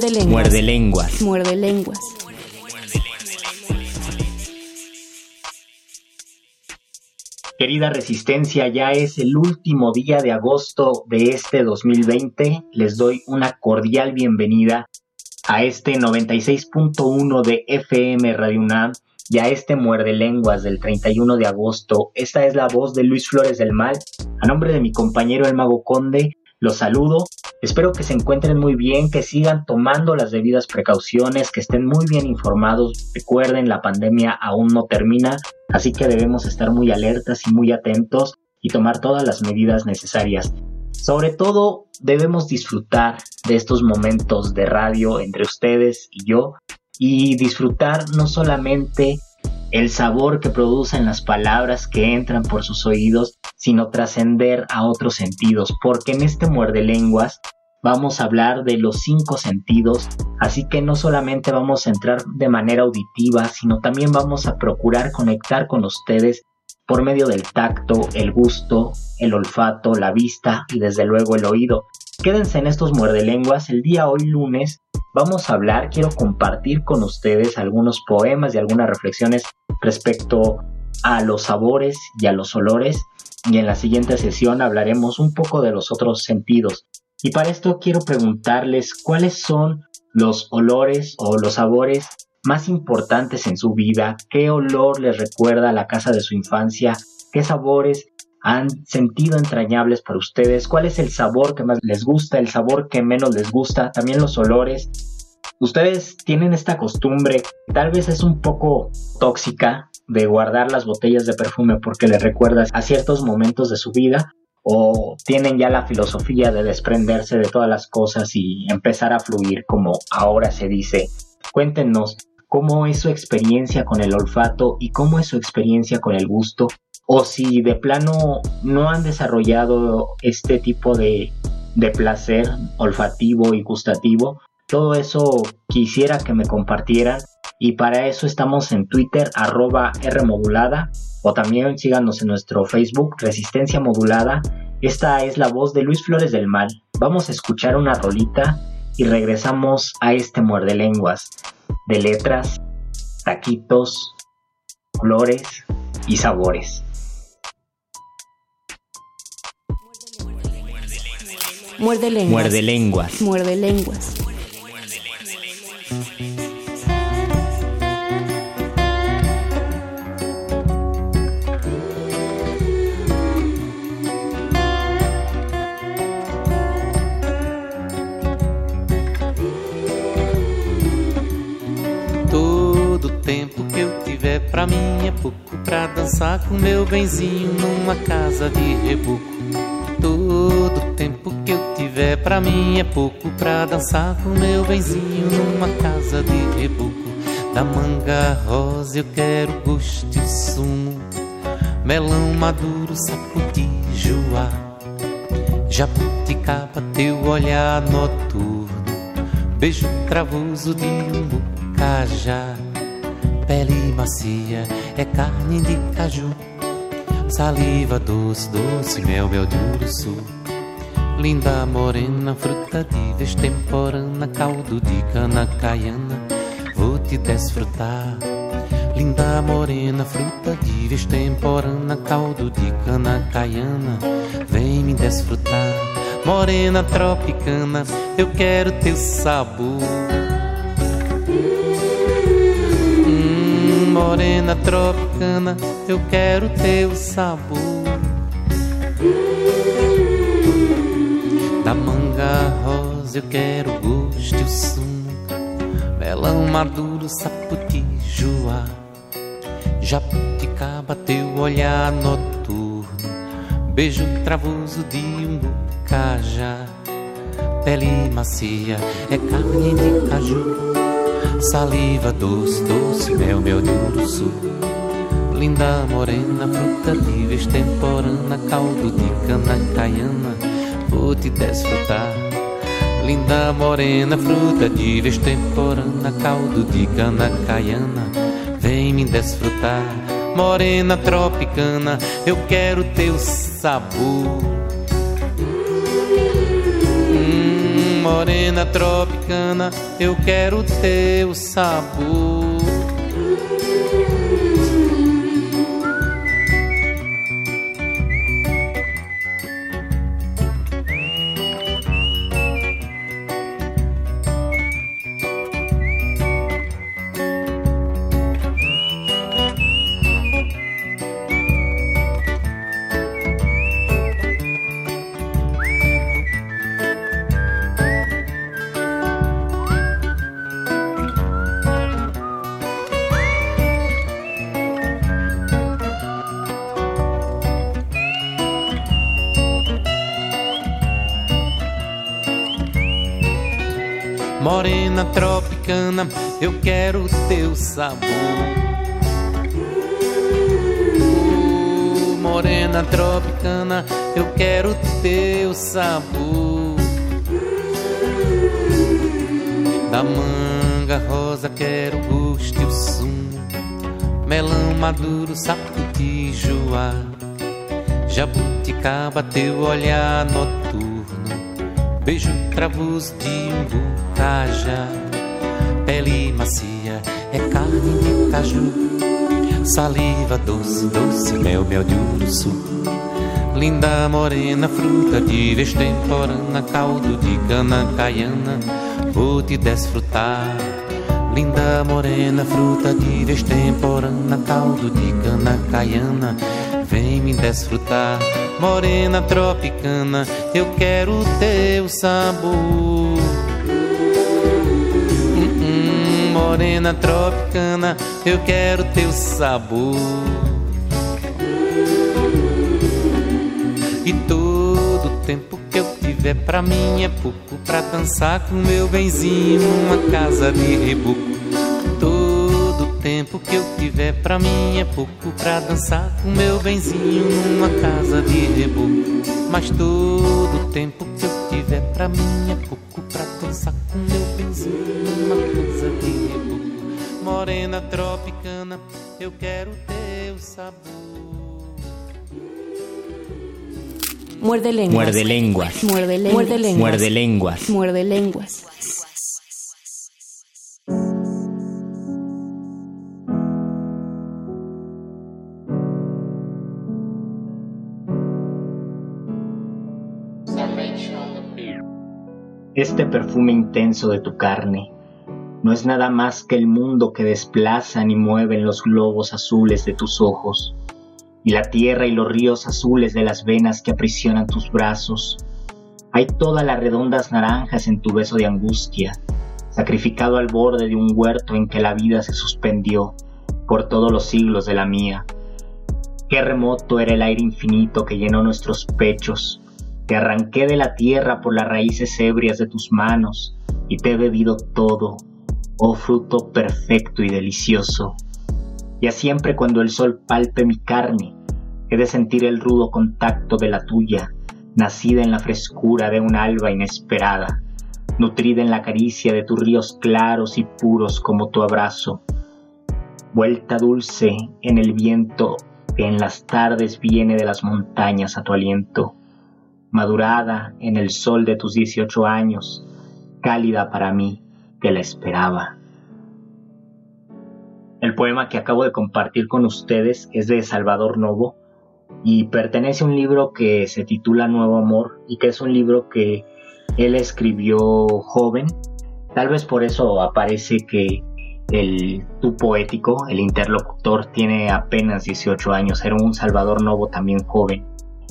Muerde lenguas. Muerde lenguas. Muerde lenguas. Querida Resistencia, ya es el último día de agosto de este 2020. Les doy una cordial bienvenida a este 96.1 de FM Radio UNAM y a este Muerde Lenguas del 31 de agosto. Esta es la voz de Luis Flores del Mal. A nombre de mi compañero el Mago Conde, los saludo. Espero que se encuentren muy bien, que sigan tomando las debidas precauciones, que estén muy bien informados. Recuerden, la pandemia aún no termina, así que debemos estar muy alertas y muy atentos y tomar todas las medidas necesarias. Sobre todo, debemos disfrutar de estos momentos de radio entre ustedes y yo y disfrutar no solamente el sabor que producen las palabras que entran por sus oídos, sino trascender a otros sentidos, porque en este muerde lenguas vamos a hablar de los cinco sentidos, así que no solamente vamos a entrar de manera auditiva, sino también vamos a procurar conectar con ustedes por medio del tacto, el gusto, el olfato, la vista y desde luego el oído. Quédense en estos muerde lenguas el día hoy lunes vamos a hablar, quiero compartir con ustedes algunos poemas y algunas reflexiones respecto a los sabores y a los olores y en la siguiente sesión hablaremos un poco de los otros sentidos. Y para esto quiero preguntarles cuáles son los olores o los sabores más importantes en su vida, qué olor les recuerda a la casa de su infancia, qué sabores han sentido entrañables para ustedes, cuál es el sabor que más les gusta, el sabor que menos les gusta, también los olores. Ustedes tienen esta costumbre, tal vez es un poco tóxica, de guardar las botellas de perfume porque les recuerda a ciertos momentos de su vida, o tienen ya la filosofía de desprenderse de todas las cosas y empezar a fluir como ahora se dice. Cuéntenos cómo es su experiencia con el olfato y cómo es su experiencia con el gusto o si de plano no han desarrollado este tipo de, placer olfativo y gustativo, todo eso quisiera que me compartieran y para eso estamos en Twitter arroba Rmodulada o también síganos en nuestro Facebook Resistencia Modulada. Esta es la voz de Luis Flores del Mal. Vamos a escuchar una rolita y regresamos a este muerde lenguas de letras, taquitos, flores y sabores. Muerde lenguas. Muerde lenguas. Muerde lenguas. Pra mim é pouco pra dançar com meu benzinho numa casa de reboco. Todo tempo que eu tiver pra mim é pouco pra dançar com meu benzinho numa casa de reboco. Da manga rosa eu quero gosto e sumo, melão maduro, sapo de joá, jabuticaba, teu olhar noturno, beijo cravoso de um bocajá pele macia, é carne de caju. Saliva doce, doce, mel, mel de urso. Linda morena, fruta de extemporânea, caldo de cana caiana, vou te desfrutar. Linda morena, fruta de extemporânea, caldo de cana caiana, vem me desfrutar. Morena tropicana, eu quero teu sabor. Morena tropicana, eu quero teu sabor. Da manga rosa eu quero gosto e o sumo, melão maduro, saputijoá, jabuticaba, teu olhar noturno, beijo travoso de um bucajá, pele macia, é carne de caju Saliva doce, doce, mel, mel de urso Linda morena, fruta livre, extemporânea Caldo de cana caiana, vou te desfrutar. Linda morena, fruta de extemporânea Caldo de cana caiana, vem me desfrutar. Morena tropicana, eu quero teu sabor. Morena tropicana, eu quero teu sabor. Eu quero teu sabor. Morena tropicana, eu quero teu sabor. Da manga rosa quero gosto e o sumo, melão maduro, sapo de joá, jabuticaba, teu olhar noturno Beijo travoso de umbu, caja, pele macia, é carne de caju, saliva doce, doce, mel, mel de urso. Linda morena, fruta de vez caldo de cana caiana, vou te desfrutar. Linda morena, fruta de vez caldo de cana caiana, vem me desfrutar morena tropicana, eu quero teu sabor. Morena tropicana, eu quero teu sabor. E todo tempo que eu tiver pra mim é pouco pra dançar com meu benzinho numa casa de reboco tempo que eu tiver pra mim é pouco pra dançar com meu benzinho numa casa de reboco. Mas todo tempo que eu tiver pra mim é pouco numa casa de reboco. Morena tropicana, eu quero teu sabor. Muerde lenguas. Muerde lenguas. Muerde lenguas. Muerde lenguas. Muerde lenguas. Este perfume intenso de tu carne no es nada más que el mundo que desplazan y mueven los globos azules de tus ojos, y la tierra y los ríos azules de las venas que aprisionan tus brazos. Hay todas las redondas naranjas en tu beso de angustia, sacrificado al borde de un huerto en que la vida se suspendió, por todos los siglos de la mía. Qué remoto era el aire infinito que llenó nuestros pechos. Te arranqué de la tierra por las raíces ebrias de tus manos y te he bebido todo, oh fruto perfecto y delicioso. Ya siempre cuando el sol palpe mi carne, he de sentir el rudo contacto de la tuya, nacida en la frescura de un alba inesperada, nutrida en la caricia de tus ríos claros y puros como tu abrazo, vuelta dulce en el viento que en las tardes viene de las montañas a tu aliento, madurada en el sol de tus dieciocho años, cálida para mí que la esperaba. El poema que acabo de compartir con ustedes es de Salvador Novo y pertenece a un libro que se titula Nuevo Amor y que es un libro que él escribió joven. Tal vez por eso aparece que el tu poético, el interlocutor, tiene apenas 18 años, era un Salvador Novo también joven.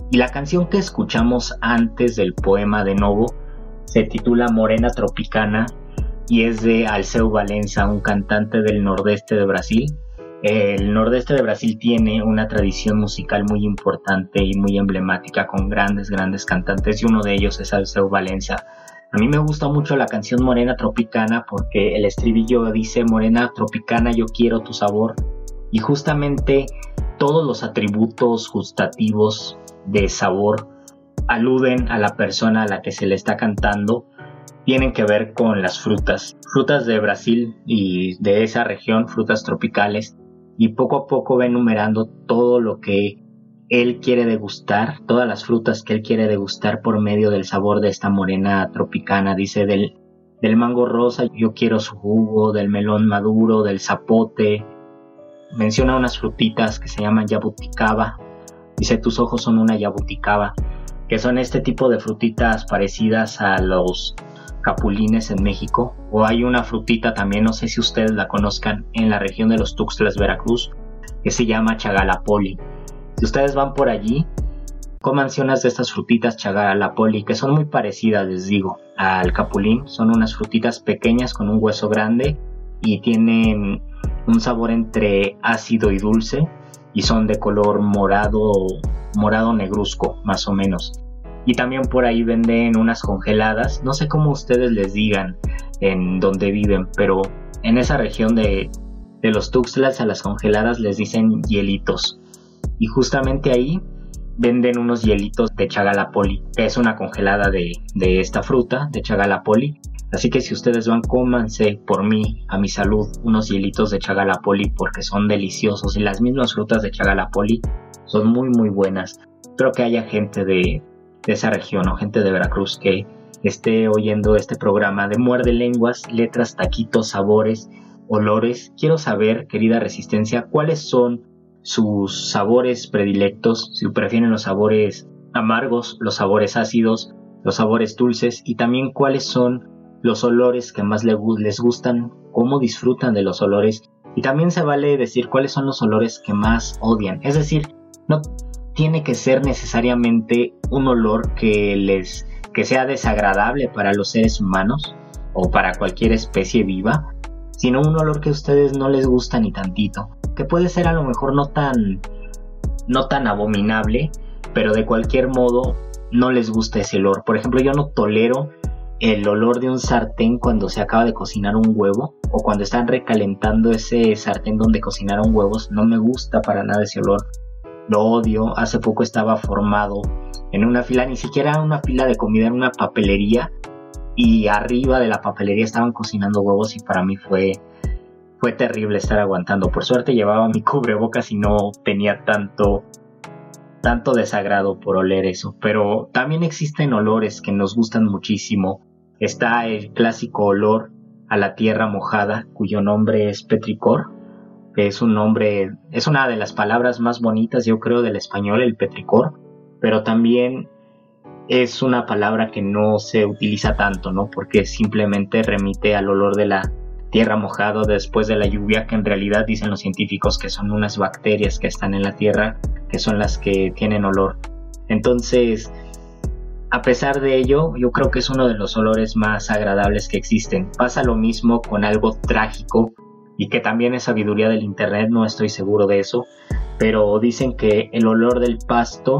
Y la canción que escuchamos antes del poema de Novo se titula Morena Tropicana y es de Alceu Valença, un cantante del nordeste de Brasil. El nordeste de Brasil tiene una tradición musical muy importante y muy emblemática con grandes, grandes cantantes y uno de ellos es Alceu Valença. A mí me gusta mucho la canción Morena Tropicana porque el estribillo dice Morena Tropicana yo quiero tu sabor y justamente todos los atributos gustativos de sabor aluden a la persona a la que se le está cantando tienen que ver con las frutas, frutas de Brasil y de esa región, frutas tropicales, y poco a poco va enumerando todo lo que él quiere degustar, todas las frutas que él quiere degustar por medio del sabor de esta morena tropicana, dice del, del mango rosa, yo quiero su jugo, del melón maduro, del zapote, menciona unas frutitas que se llaman yabuticaba, dice tus ojos son una yabuticaba, que son este tipo de frutitas parecidas a los capulines en México, o hay una frutita también, no sé si ustedes la conozcan, en la región de los Tuxtlas, Veracruz, que se llama chagalapoli. Si ustedes van por allí, coman unas de estas frutitas chagalapoli, que son muy parecidas, les digo, al capulín. Son unas frutitas pequeñas con un hueso grande y tienen un sabor entre ácido y dulce y son de color morado, morado negruzco, más o menos. Y también por ahí venden unas congeladas, no sé cómo ustedes les digan en donde viven, pero en esa región de, los Tuxtlas a las congeladas les dicen hielitos. Y justamente ahí venden unos hielitos de chagalapoli, es una congelada de, de esta fruta, de chagalapoli. Así que si ustedes van, cómanse por mí, a mi salud, unos hielitos de chagalapoli porque son deliciosos y las mismas frutas de chagalapoli son muy muy buenas. Espero que haya gente de, de esa región o gente de Veracruz que esté oyendo este programa de Muerde Lenguas, Letras, Taquitos, Sabores, Olores. Quiero saber, querida Resistencia, cuáles son sus sabores predilectos, si prefieren los sabores amargos, los sabores ácidos, los sabores dulces y también cuáles son los olores que más les gustan, cómo disfrutan de los olores y también se vale decir cuáles son los olores que más odian. Es decir, no tiene que ser necesariamente un olor que les que sea desagradable para los seres humanos o para cualquier especie viva, sino un olor que a ustedes no les gusta ni tantito, que puede ser a lo mejor no tan no tan abominable, pero de cualquier modo no les gusta ese olor. Por ejemplo, yo no tolero el olor de un sartén cuando se acaba de cocinar un huevo o cuando están recalentando ese sartén donde cocinaron huevos, no me gusta para nada ese olor lo odio. Hace poco estaba formado en una fila, ni siquiera una fila de comida, en una papelería. Y arriba de la papelería estaban cocinando huevos y para mí fue, fue terrible estar aguantando. Por suerte llevaba mi cubrebocas y no tenía tanto, tanto desagrado por oler eso. Pero también existen olores que nos gustan muchísimo. Está el clásico olor a la tierra mojada, cuyo nombre es petricor es un nombre, es una de las palabras más bonitas, yo creo, del español, el petricor, pero también es una palabra que no se utiliza tanto, ¿no? Porque simplemente remite al olor de la tierra mojada después de la lluvia, que en realidad dicen los científicos que son unas bacterias que están en la tierra, que son las que tienen olor. Entonces, a pesar de ello, yo creo que es uno de los olores más agradables que existen. Pasa lo mismo con algo trágico y que también es sabiduría del Internet, no estoy seguro de eso, pero dicen que el olor del pasto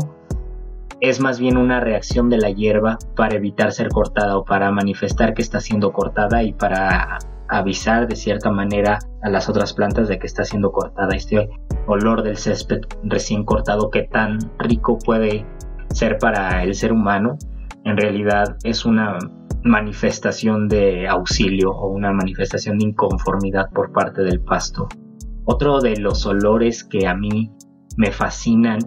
es más bien una reacción de la hierba para evitar ser cortada o para manifestar que está siendo cortada y para avisar de cierta manera a las otras plantas de que está siendo cortada. Este olor del césped recién cortado que tan rico puede ser para el ser humano, en realidad es una manifestación de auxilio o una manifestación de inconformidad por parte del pasto. Otro de los olores que a mí me fascinan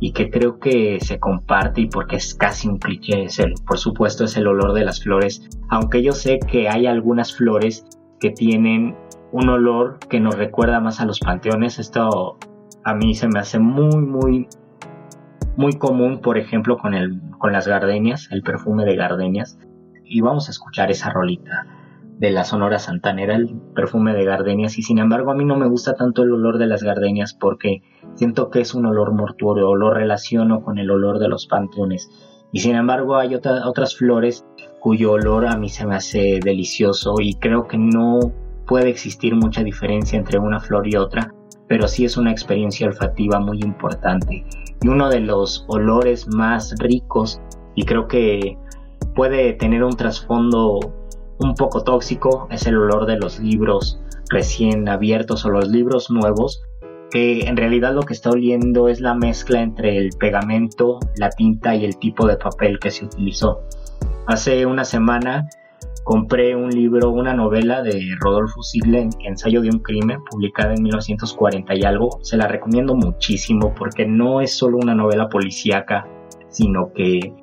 y que creo que se comparte y porque es casi un cliché es el, por supuesto, es el olor de las flores, aunque yo sé que hay algunas flores que tienen un olor que nos recuerda más a los panteones, esto a mí se me hace muy muy muy común, por ejemplo, con el con las gardenias, el perfume de gardenias. Y vamos a escuchar esa rolita de la Sonora Santanera, el perfume de gardenias, y sin embargo a mí no me gusta tanto el olor de las gardenias porque siento que es un olor mortuorio, lo relaciono con el olor de los panteones. Y sin embargo hay otras flores cuyo olor a mí se me hace delicioso y creo que no puede existir mucha diferencia entre una flor y otra, pero sí es una experiencia olfativa muy importante. Y uno de los olores más ricos y creo que puede tener un trasfondo un poco tóxico es el olor de los libros recién abiertos o los libros nuevos, que en realidad lo que está oliendo es la mezcla entre el pegamento, la tinta y el tipo de papel que se utilizó. Hace una semana compré un libro, una novela de Rodolfo Sigle, Ensayo de un crimen, publicada en 1940 y algo. Se la recomiendo muchísimo porque no es solo una novela policíaca, sino que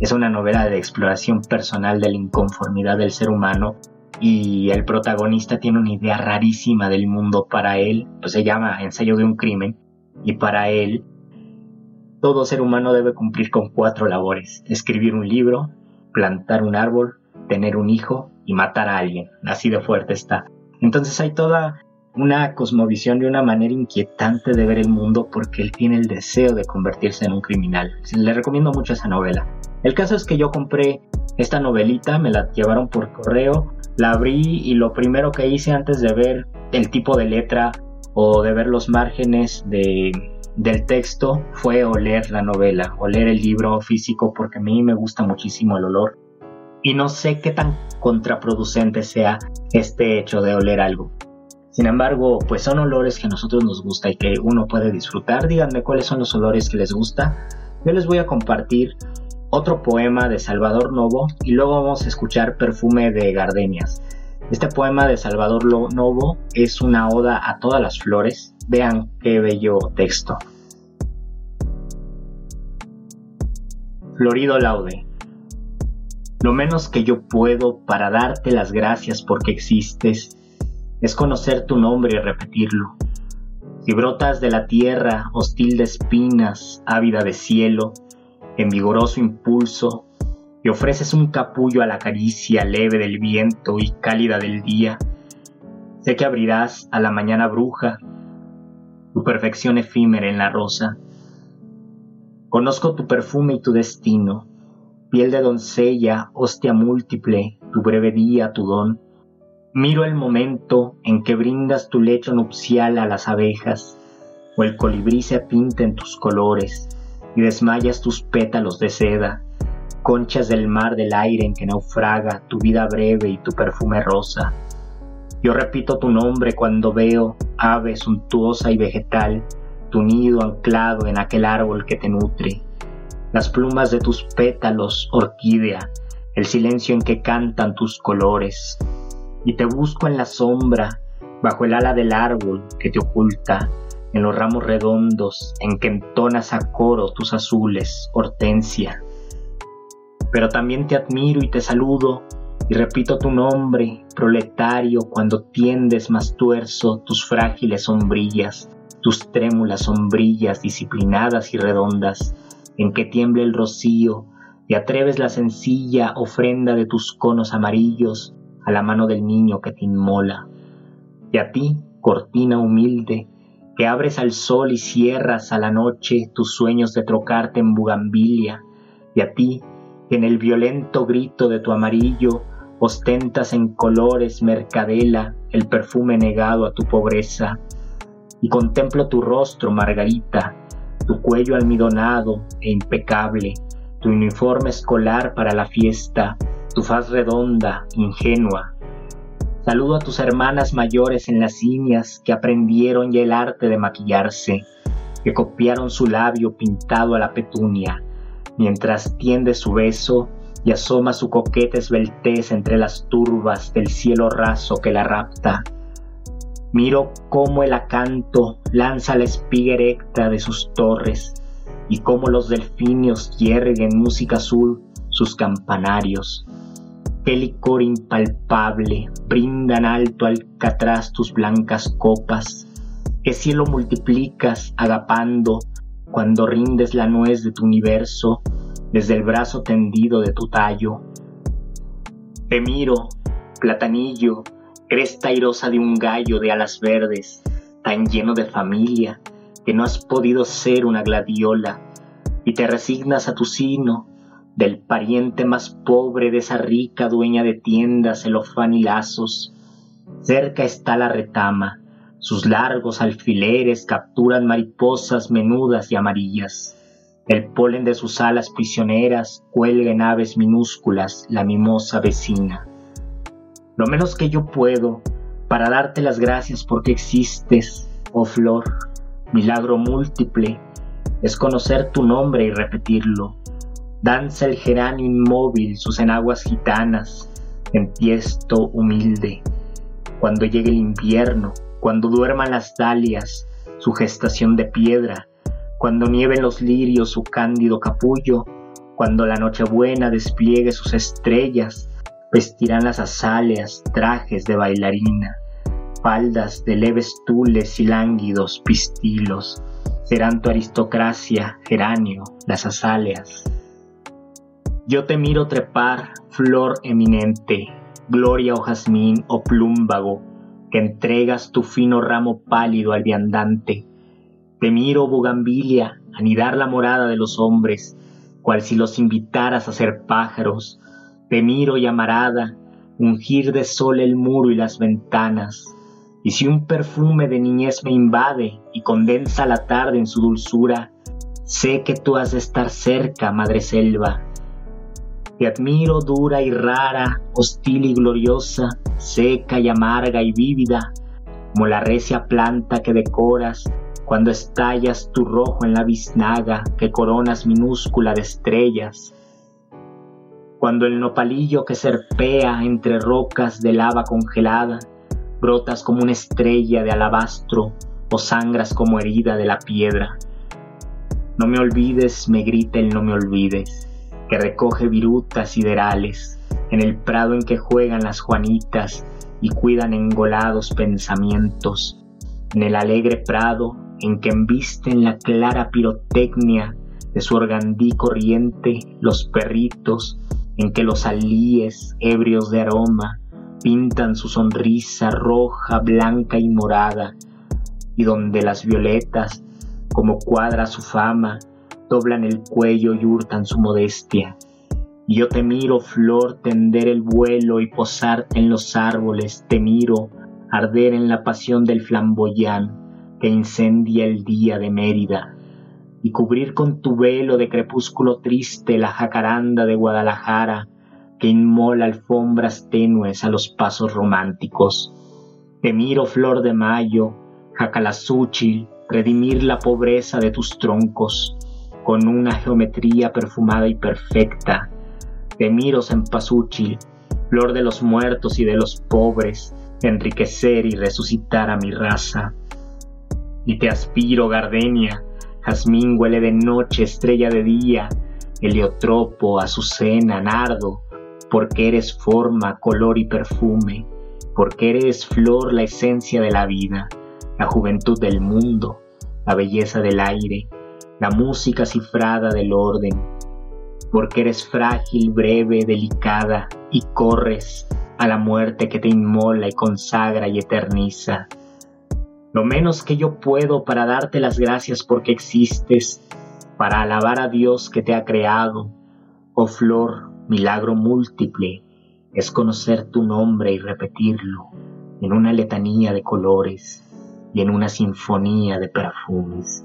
es una novela de exploración personal de la inconformidad del ser humano y el protagonista tiene una idea rarísima del mundo para él, pues se llama Ensayo de un crimen, y para él todo ser humano debe cumplir con cuatro labores, escribir un libro, plantar un árbol, tener un hijo y matar a alguien, así de fuerte está. Entonces hay toda una cosmovisión de una manera inquietante de ver el mundo porque él tiene el deseo de convertirse en un criminal. Le recomiendo mucho esa novela. El caso es que yo compré esta novelita, me la llevaron por correo, la abrí y lo primero que hice antes de ver el tipo de letra o de ver los márgenes de, del texto fue oler la novela, oler el libro físico porque a mí me gusta muchísimo el olor y no sé qué tan contraproducente sea este hecho de oler algo. Sin embargo, pues son olores que a nosotros nos gusta y que uno puede disfrutar. Díganme cuáles son los olores que les gusta. Yo les voy a compartir otro poema de Salvador Novo y luego vamos a escuchar Perfume de Gardenias. Este poema de Salvador Novo es una oda a todas las flores. Vean qué bello texto. Florido Laude. Lo menos que yo puedo para darte las gracias porque existes es conocer tu nombre y repetirlo. Si brotas de la tierra, hostil de espinas, ávida de cielo, en vigoroso impulso, y ofreces un capullo a la caricia leve del viento y cálida del día. Sé que abrirás a la mañana bruja tu perfección efímera en la rosa. Conozco tu perfume y tu destino, piel de doncella, hostia múltiple, tu breve día, tu don. Miro el momento en que brindas tu lecho nupcial a las abejas, o el colibrí se pinta en tus colores, y desmayas tus pétalos de seda, conchas del mar del aire en que naufraga tu vida breve y tu perfume rosa. Yo repito tu nombre cuando veo, ave suntuosa y vegetal, tu nido anclado en aquel árbol que te nutre, las plumas de tus pétalos, orquídea, el silencio en que cantan tus colores, y te busco en la sombra, bajo el ala del árbol que te oculta, en los ramos redondos en que entonas a coro tus azules, hortensia. Pero también te admiro y te saludo y repito tu nombre, proletario, cuando tiendes más tuerzo tus frágiles sombrillas, tus trémulas sombrillas disciplinadas y redondas, en que tiemble el rocío y atreves la sencilla ofrenda de tus conos amarillos a la mano del niño que te inmola. Y a ti, cortina humilde, que abres al sol y cierras a la noche tus sueños de trocarte en bugambilia, y a ti, que en el violento grito de tu amarillo ostentas en colores mercadela el perfume negado a tu pobreza, y contemplo tu rostro, Margarita, tu cuello almidonado e impecable, tu uniforme escolar para la fiesta, tu faz redonda, ingenua. Saludo a tus hermanas mayores en las líneas que aprendieron ya el arte de maquillarse, que copiaron su labio pintado a la petunia, mientras tiende su beso y asoma su coqueta esbeltez entre las turbas del cielo raso que la rapta. Miro cómo el acanto lanza la espiga erecta de sus torres y cómo los delfinios yerguen música azul sus campanarios. Qué licor impalpable brindan alto alcatraz tus blancas copas. Qué cielo multiplicas agapando cuando rindes la nuez de tu universo desde el brazo tendido de tu tallo. Te miro, platanillo, cresta airosa de un gallo de alas verdes, tan lleno de familia, que no has podido ser una gladiola, y te resignas a tu sino, del pariente más pobre de esa rica dueña de tiendas, celofán y lazos. Cerca está la retama, sus largos alfileres capturan mariposas menudas y amarillas. El polen de sus alas prisioneras cuelga en aves minúsculas la mimosa vecina. Lo menos que yo puedo para darte las gracias porque existes, oh flor, milagro múltiple, es conocer tu nombre y repetirlo. Danza el geranio inmóvil sus enaguas gitanas, en tiesto humilde. Cuando llegue el invierno, cuando duerman las dalias, su gestación de piedra, cuando nieven los lirios su cándido capullo, cuando la Nochebuena despliegue sus estrellas, vestirán las azaleas trajes de bailarina, faldas de leves tules y lánguidos pistilos, serán tu aristocracia, geranio, las azaleas. Yo te miro trepar, flor eminente, gloria o jazmín o plúmbago, que entregas tu fino ramo pálido al viandante, te miro, bugambilia, anidar la morada de los hombres, cual si los invitaras a ser pájaros. Te miro, llamarada, ungir de sol el muro y las ventanas. Y si un perfume de niñez me invade y condensa la tarde en su dulzura, sé que tú has de estar cerca, madre selva. Te admiro dura y rara, hostil y gloriosa, seca y amarga y vívida, como la recia planta que decoras cuando estallas tu rojo en la biznaga que coronas minúscula de estrellas, cuando el nopalillo que serpea entre rocas de lava congelada, brotas como una estrella de alabastro o sangras como herida de la piedra. No me olvides, me grita el no me olvides, que recoge virutas siderales en el prado en que juegan las juanitas y cuidan engolados pensamientos, en el alegre prado en que embisten la clara pirotecnia de su organdí corriente los perritos, en que los alíes, ebrios de aroma, pintan su sonrisa roja, blanca y morada, y donde las violetas, como cuadra su fama, doblan el cuello y hurtan su modestia. Yo te miro, flor, tender el vuelo y posarte en los árboles, te miro, arder en la pasión del flamboyán, que incendia el día de Mérida, y cubrir con tu velo de crepúsculo triste la jacaranda de Guadalajara, que inmola alfombras tenues a los pasos románticos. Te miro, flor de mayo, jacalazúchil, redimir la pobreza de tus troncos, con una geometría perfumada y perfecta. Te miro, cempasúchil, flor de los muertos y de los pobres, enriquecer y resucitar a mi raza y te aspiro, gardenia, jazmín huele de noche, estrella de día, heliotropo, azucena, nardo, porque eres forma, color y perfume, porque eres flor, la esencia de la vida, la juventud del mundo, la belleza del aire, la música cifrada del orden, porque eres frágil, breve, delicada, y corres a la muerte que te inmola y consagra y eterniza. Lo menos que yo puedo para darte las gracias porque existes, para alabar a Dios que te ha creado, oh flor, milagro múltiple, es conocer tu nombre y repetirlo en una letanía de colores y en una sinfonía de perfumes.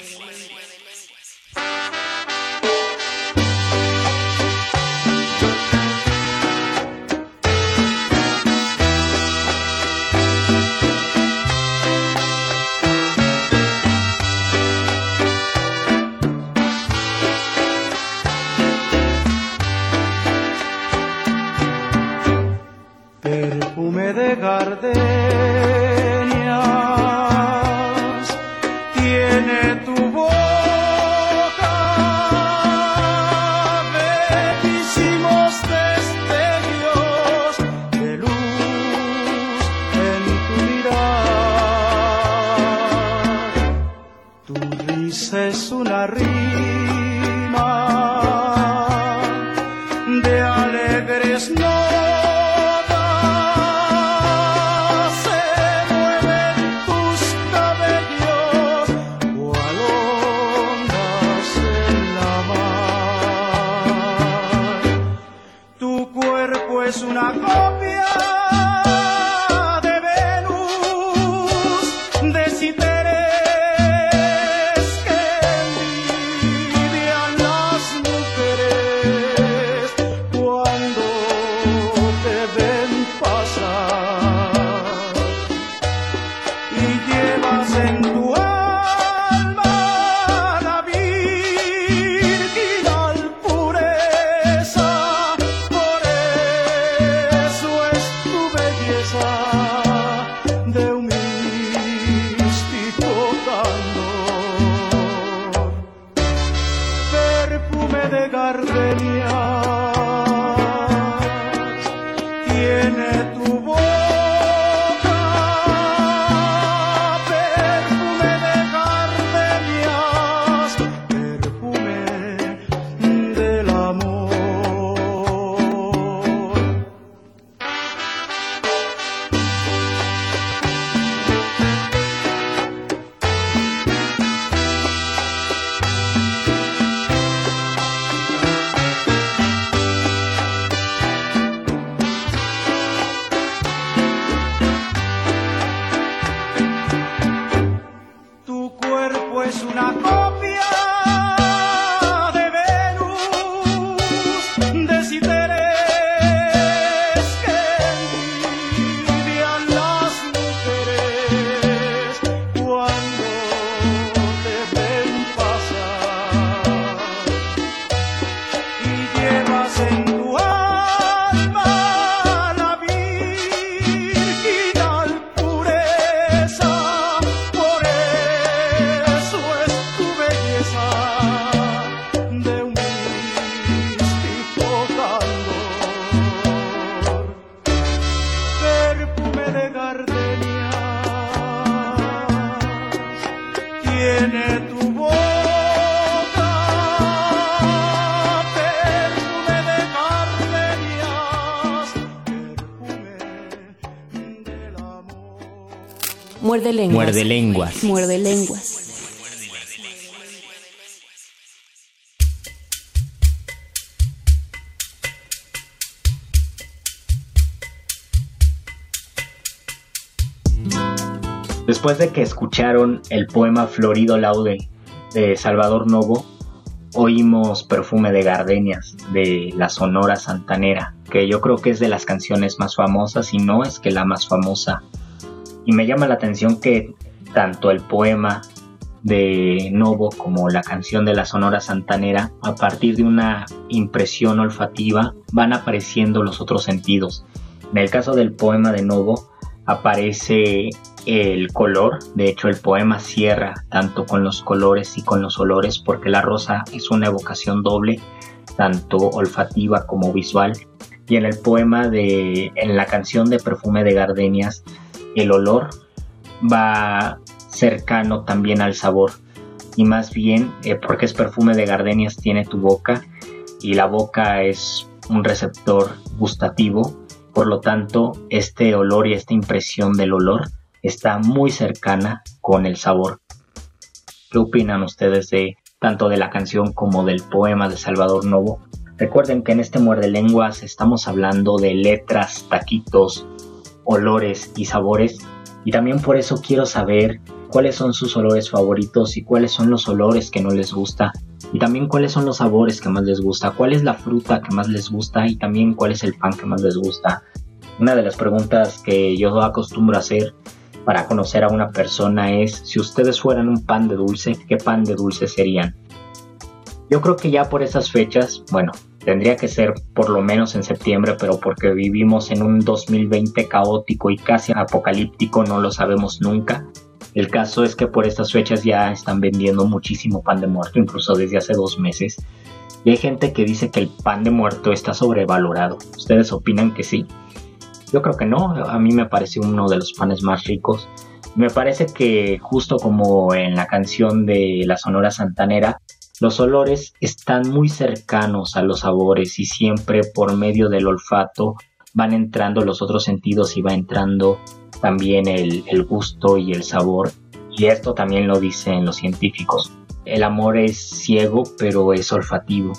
Muerde lenguas. Muerde lenguas. Muerde lenguas. Después de que escucharon el poema Florido Laude de Salvador Novo, oímos Perfume de Gardenias de la Sonora Santanera, que yo creo que es de las canciones más famosas y no es que la más famosa. Y me llama la atención que tanto el poema de Novo como la canción de la Sonora Santanera, a partir de una impresión olfativa, van apareciendo los otros sentidos. En el caso del poema de Novo, aparece el color, de hecho el poema cierra tanto con los colores y con los olores porque la rosa es una evocación doble, tanto olfativa como visual. Y en el poema de, en la canción de Perfume de Gardenias, el olor va cercano también al sabor. Y más bien eh, porque es perfume de gardenias tiene tu boca y la boca es un receptor gustativo. Por lo tanto este olor y esta impresión del olor está muy cercana con el sabor. ¿Qué opinan ustedes de tanto de la canción como del poema de Salvador Novo? Recuerden que en este muerde lenguas estamos hablando de letras, taquitos, olores y sabores y también por eso quiero saber cuáles son sus olores favoritos y cuáles son los olores que no les gusta y también cuáles son los sabores que más les gusta, cuál es la fruta que más les gusta y también cuál es el pan que más les gusta. Una de las preguntas que yo acostumbro hacer para conocer a una persona es si ustedes fueran un pan de dulce, ¿qué pan de dulce serían? Yo creo que ya por esas fechas, bueno, tendría que ser por lo menos en septiembre, pero porque vivimos en un 2020 caótico y casi apocalíptico, no lo sabemos nunca. El caso es que por estas fechas ya están vendiendo muchísimo pan de muerto, incluso desde hace dos meses. Y hay gente que dice que el pan de muerto está sobrevalorado. ¿Ustedes opinan que sí? Yo creo que no. A mí me parece uno de los panes más ricos. Me parece que justo como en la canción de la Sonora Santanera, los olores están muy cercanos a los sabores y siempre por medio del olfato van entrando los otros sentidos y va entrando también el, gusto y el sabor. Y esto también lo dicen los científicos. El amor es ciego, pero es olfativo.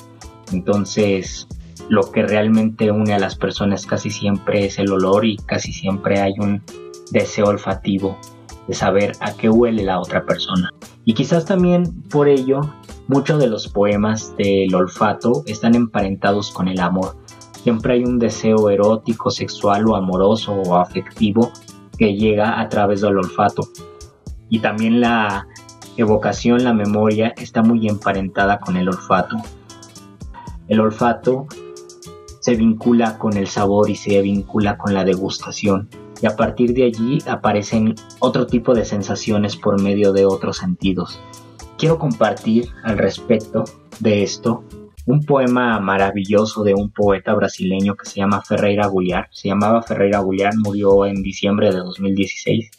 Entonces, lo que realmente une a las personas casi siempre es el olor y casi siempre hay un deseo olfativo de saber a qué huele la otra persona. Y quizás también por ello muchos de los poemas del olfato están emparentados con el amor. Siempre hay un deseo erótico, sexual o amoroso o afectivo que llega a través del olfato. Y también la evocación, la memoria está muy emparentada con el olfato. El olfato se vincula con el sabor y se vincula con la degustación. Y a partir de allí aparecen otro tipo de sensaciones por medio de otros sentidos. Quiero compartir al respecto de esto un poema maravilloso de un poeta brasileño que se llama Ferreira Gulliar. Se llamaba Ferreira Gulliar, murió en diciembre de 2016.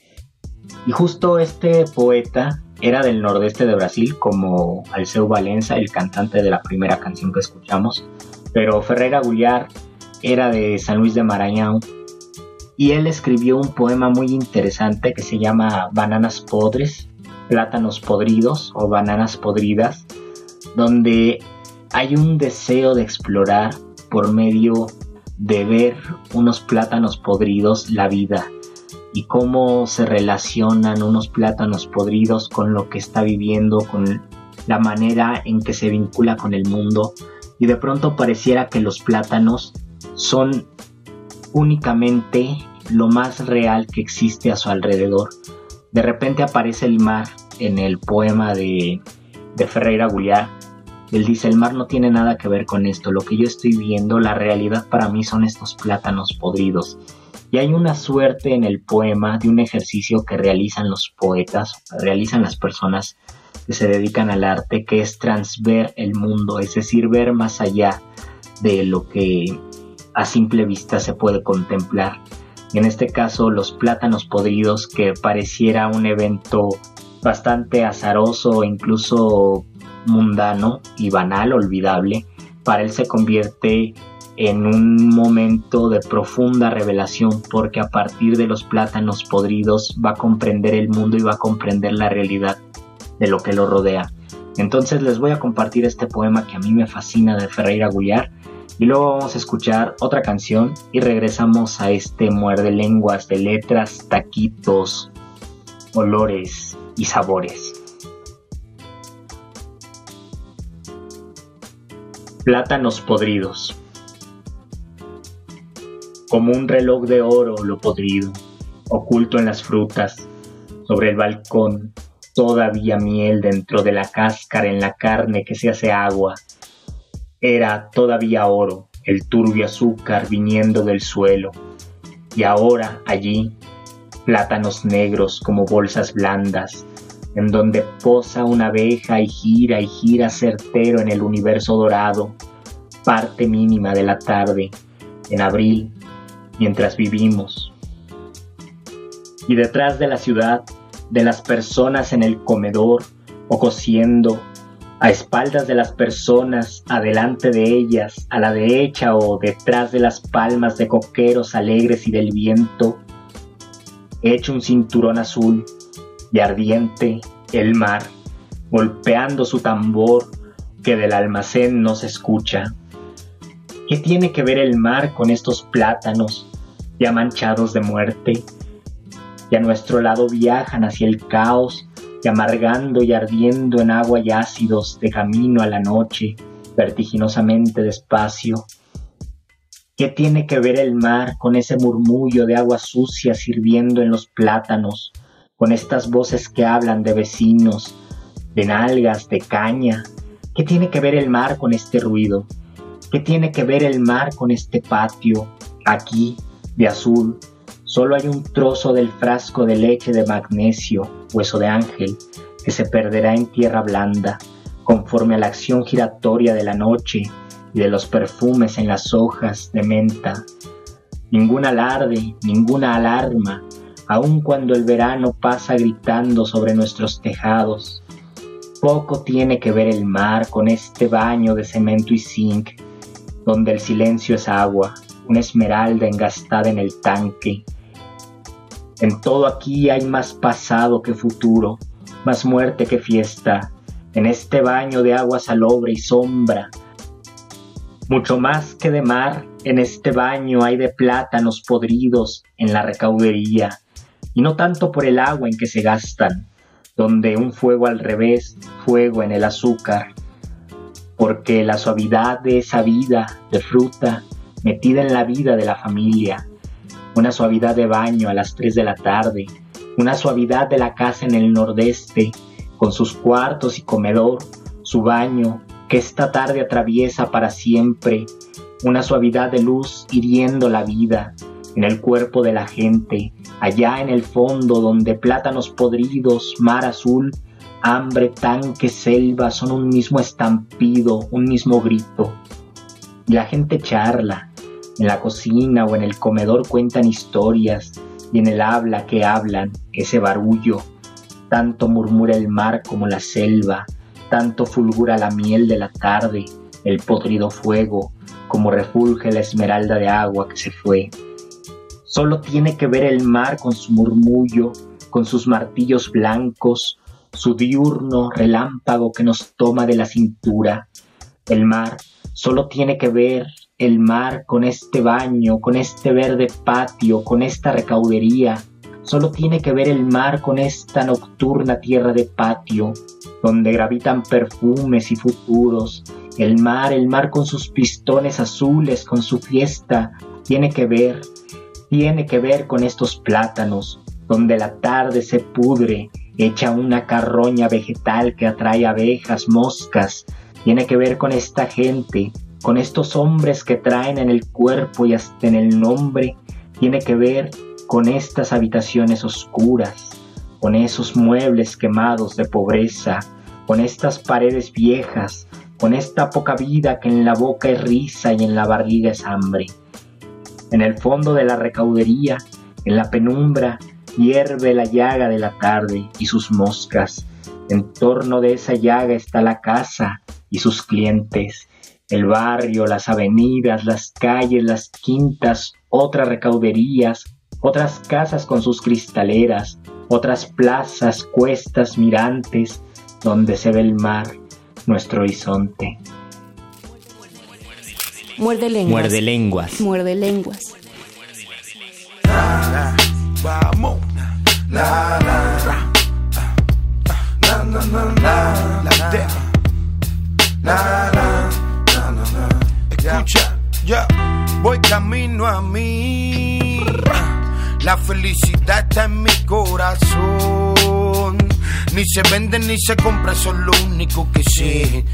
Y justo este poeta era del nordeste de Brasil, como Alceu Valença, el cantante de la primera canción que escuchamos. Pero Ferreira Gulliar era de San Luis de Maranhão y él escribió un poema muy interesante que se llama Bananas Podres, Plátanos Podridos o Bananas Podridas, donde hay un deseo de explorar por medio de ver unos plátanos podridos la vida y cómo se relacionan unos plátanos podridos con lo que está viviendo, con la manera en que se vincula con el mundo y de pronto pareciera que los plátanos son únicamente lo más real que existe a su alrededor. De repente aparece el mar en el poema de, de Ferreira Gulliar él dice, el mar no tiene nada que ver con esto, lo que yo estoy viendo, la realidad para mí son estos plátanos podridos. Y hay una suerte en el poema de un ejercicio que realizan los poetas, realizan las personas que se dedican al arte, que es transver el mundo, es decir, ver más allá de lo que a simple vista se puede contemplar. En este caso, los plátanos podridos, que pareciera un evento bastante azaroso e incluso mundano y banal, olvidable, para él se convierte en un momento de profunda revelación porque a partir de los plátanos podridos va a comprender el mundo y va a comprender la realidad de lo que lo rodea. Entonces les voy a compartir este poema que a mí me fascina de Ferreira Gullar y luego vamos a escuchar otra canción y regresamos a este muerde lenguas de letras, taquitos, olores y sabores. Plátanos podridos. Como un reloj de oro lo podrido, oculto en las frutas, sobre el balcón, todavía miel dentro de la cáscara en la carne que se hace agua. Era todavía oro, el turbio azúcar viniendo del suelo. Y ahora allí, plátanos negros como bolsas blandas, en donde posa una abeja y gira y gira certero en el universo dorado, parte mínima de la tarde, en abril, mientras vivimos. Y detrás de la ciudad, de las personas en el comedor o cosiendo, a espaldas de las personas, adelante de ellas, a la derecha o detrás de las palmas de coqueros alegres y del viento, he hecho un cinturón azul y ardiente el mar, golpeando su tambor que del almacén no se escucha. ¿Qué tiene que ver el mar con estos plátanos ya manchados de muerte? Y a nuestro lado viajan hacia el caos y amargando y ardiendo en agua y ácidos de camino a la noche, vertiginosamente despacio. ¿Qué tiene que ver el mar con ese murmullo de agua sucia sirviendo en los plátanos, con estas voces que hablan de vecinos, de nalgas, de caña? ¿Qué tiene que ver el mar con este ruido? ¿Qué tiene que ver el mar con este patio, aquí, de azul? Solo hay un trozo del frasco de leche de magnesio, hueso de ángel, que se perderá en tierra blanda, conforme a la acción giratoria de la noche y de los perfumes en las hojas de menta. Ningún alarde, ninguna alarma, aun cuando el verano pasa gritando sobre nuestros tejados. Poco tiene que ver el mar con este baño de cemento y zinc, donde el silencio es agua, una esmeralda engastada en el tanque. En todo aquí hay más pasado que futuro, más muerte que fiesta, en este baño de agua salobre y sombra, mucho más que de mar, en este baño hay de plátanos podridos en la recaudería, y no tanto por el agua en que se gastan, donde un fuego al revés, fuego en el azúcar, porque la suavidad de esa vida de fruta metida en la vida de la familia, una suavidad de baño a las 3 de la tarde, una suavidad de la casa en el nordeste, con sus cuartos y comedor, su baño, que esta tarde atraviesa para siempre una suavidad de luz hiriendo la vida en el cuerpo de la gente, allá en el fondo donde plátanos podridos, mar azul, hambre, tanque, selva son un mismo estampido, un mismo grito. La gente charla, en la cocina o en el comedor cuentan historias y en el habla que hablan, ese barullo, tanto murmura el mar como la selva, tanto fulgura la miel de la tarde, el podrido fuego, como refulge la esmeralda de agua que se fue. Solo tiene que ver el mar con su murmullo, con sus martillos blancos, su diurno relámpago que nos toma de la cintura. El mar solo tiene que ver el mar con este baño, con este verde patio, con esta recaudería, Solo tiene que ver el mar con esta nocturna tierra de patio, donde gravitan perfumes y futuros. El mar, el mar con sus pistones azules, con su fiesta, tiene que ver, tiene que ver con estos plátanos, donde la tarde se pudre, echa una carroña vegetal que atrae abejas, moscas, tiene que ver con esta gente, con estos hombres que traen en el cuerpo y hasta en el nombre, tiene que ver con estas habitaciones oscuras, con esos muebles quemados de pobreza, con estas paredes viejas, con esta poca vida que en la boca es risa y en la barriga es hambre. En el fondo de la recaudería, en la penumbra, hierve la llaga de la tarde y sus moscas. En torno de esa llaga está la casa y sus clientes, el barrio, las avenidas, las calles, las quintas, otras recauderías, otras casas con sus cristaleras, otras plazas, cuestas, mirantes, donde se ve el mar, nuestro horizonte. Muerde lenguas. Muerde lenguas. Muerde lenguas. La, la, la, Escucha, ya voy camino a mí. La felicidad está en mi corazón. Ni se vende ni se compra, eso es lo único que sé.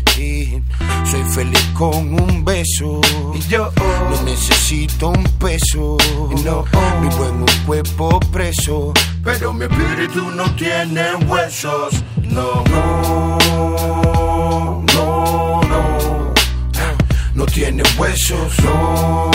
Soy feliz con un beso. Y yo no necesito un peso. No, vivo en un cuerpo preso. Pero mi espíritu no tiene huesos. No, no, tiene huesos. No,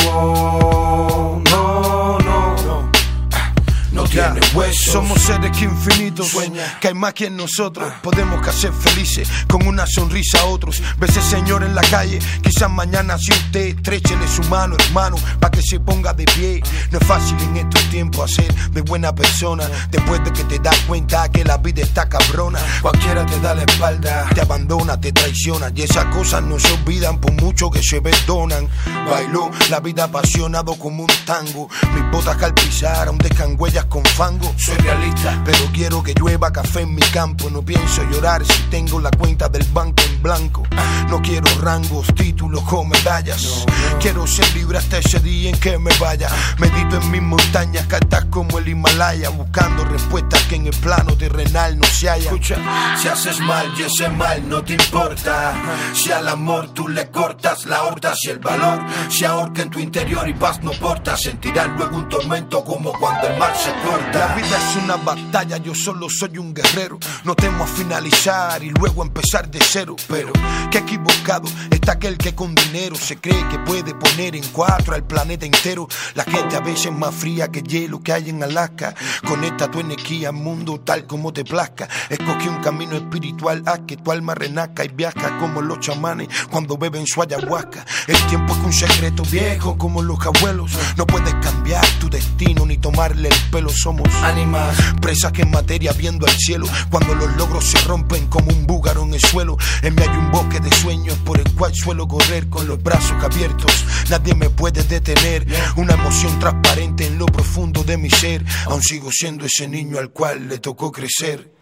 tiene huesos. Somos seres que infinitos, Sueña. que hay más que en nosotros. Podemos que hacer felices con una sonrisa a otros. Ve ese señor en la calle, quizás mañana si usted estrechele su mano, hermano, para que se ponga de pie. No es fácil en estos tiempos hacer de buena persona. Después de que te das cuenta que la vida está cabrona. Cualquiera te da la espalda, te abandona, te traiciona. Y esas cosas no se olvidan por mucho que se perdonan. Bailó la vida apasionado como un tango. Mis botas al pisar aún dejan huellas con fango. Soy realista, pero quiero que llueva café en mi campo. No pienso llorar si tengo la cuenta del banco en blanco. No quiero rangos, títulos o medallas. Quiero ser libre hasta ese día en que me vaya. Medito en mis montañas, cartas como el Himalaya. Buscando respuestas que en el plano terrenal no se haya. Escucha, si haces mal y ese mal no te importa. Si al amor tú le cortas la horta, si el valor se ahorca en tu interior y paz no porta, sentirás luego un tormento como cuando el mar se corta. La vida es una batalla, yo solo soy un guerrero. No temo a finalizar y luego empezar de cero. Pero qué equivocado está aquel que con dinero se cree que puede poner en cuatro al planeta entero. La gente a veces es más fría que hielo que hay en Alaska. Conecta tu energía al mundo tal como te plazca. Escoge un camino espiritual a que tu alma renazca y viaja como los chamanes cuando beben su ayahuasca. El tiempo es un secreto viejo como los abuelos. No puedes cambiar tu destino ni tomarle el pelo. Somos ánimas presas que en materia viendo al cielo. Cuando los logros se rompen como un búgaro en el suelo. En mí hay un bosque de sueños por el cual suelo correr con los brazos abiertos. Nadie me puede detener. Una emoción transparente en lo profundo de mi ser. Aún sigo siendo ese niño al cual le tocó crecer.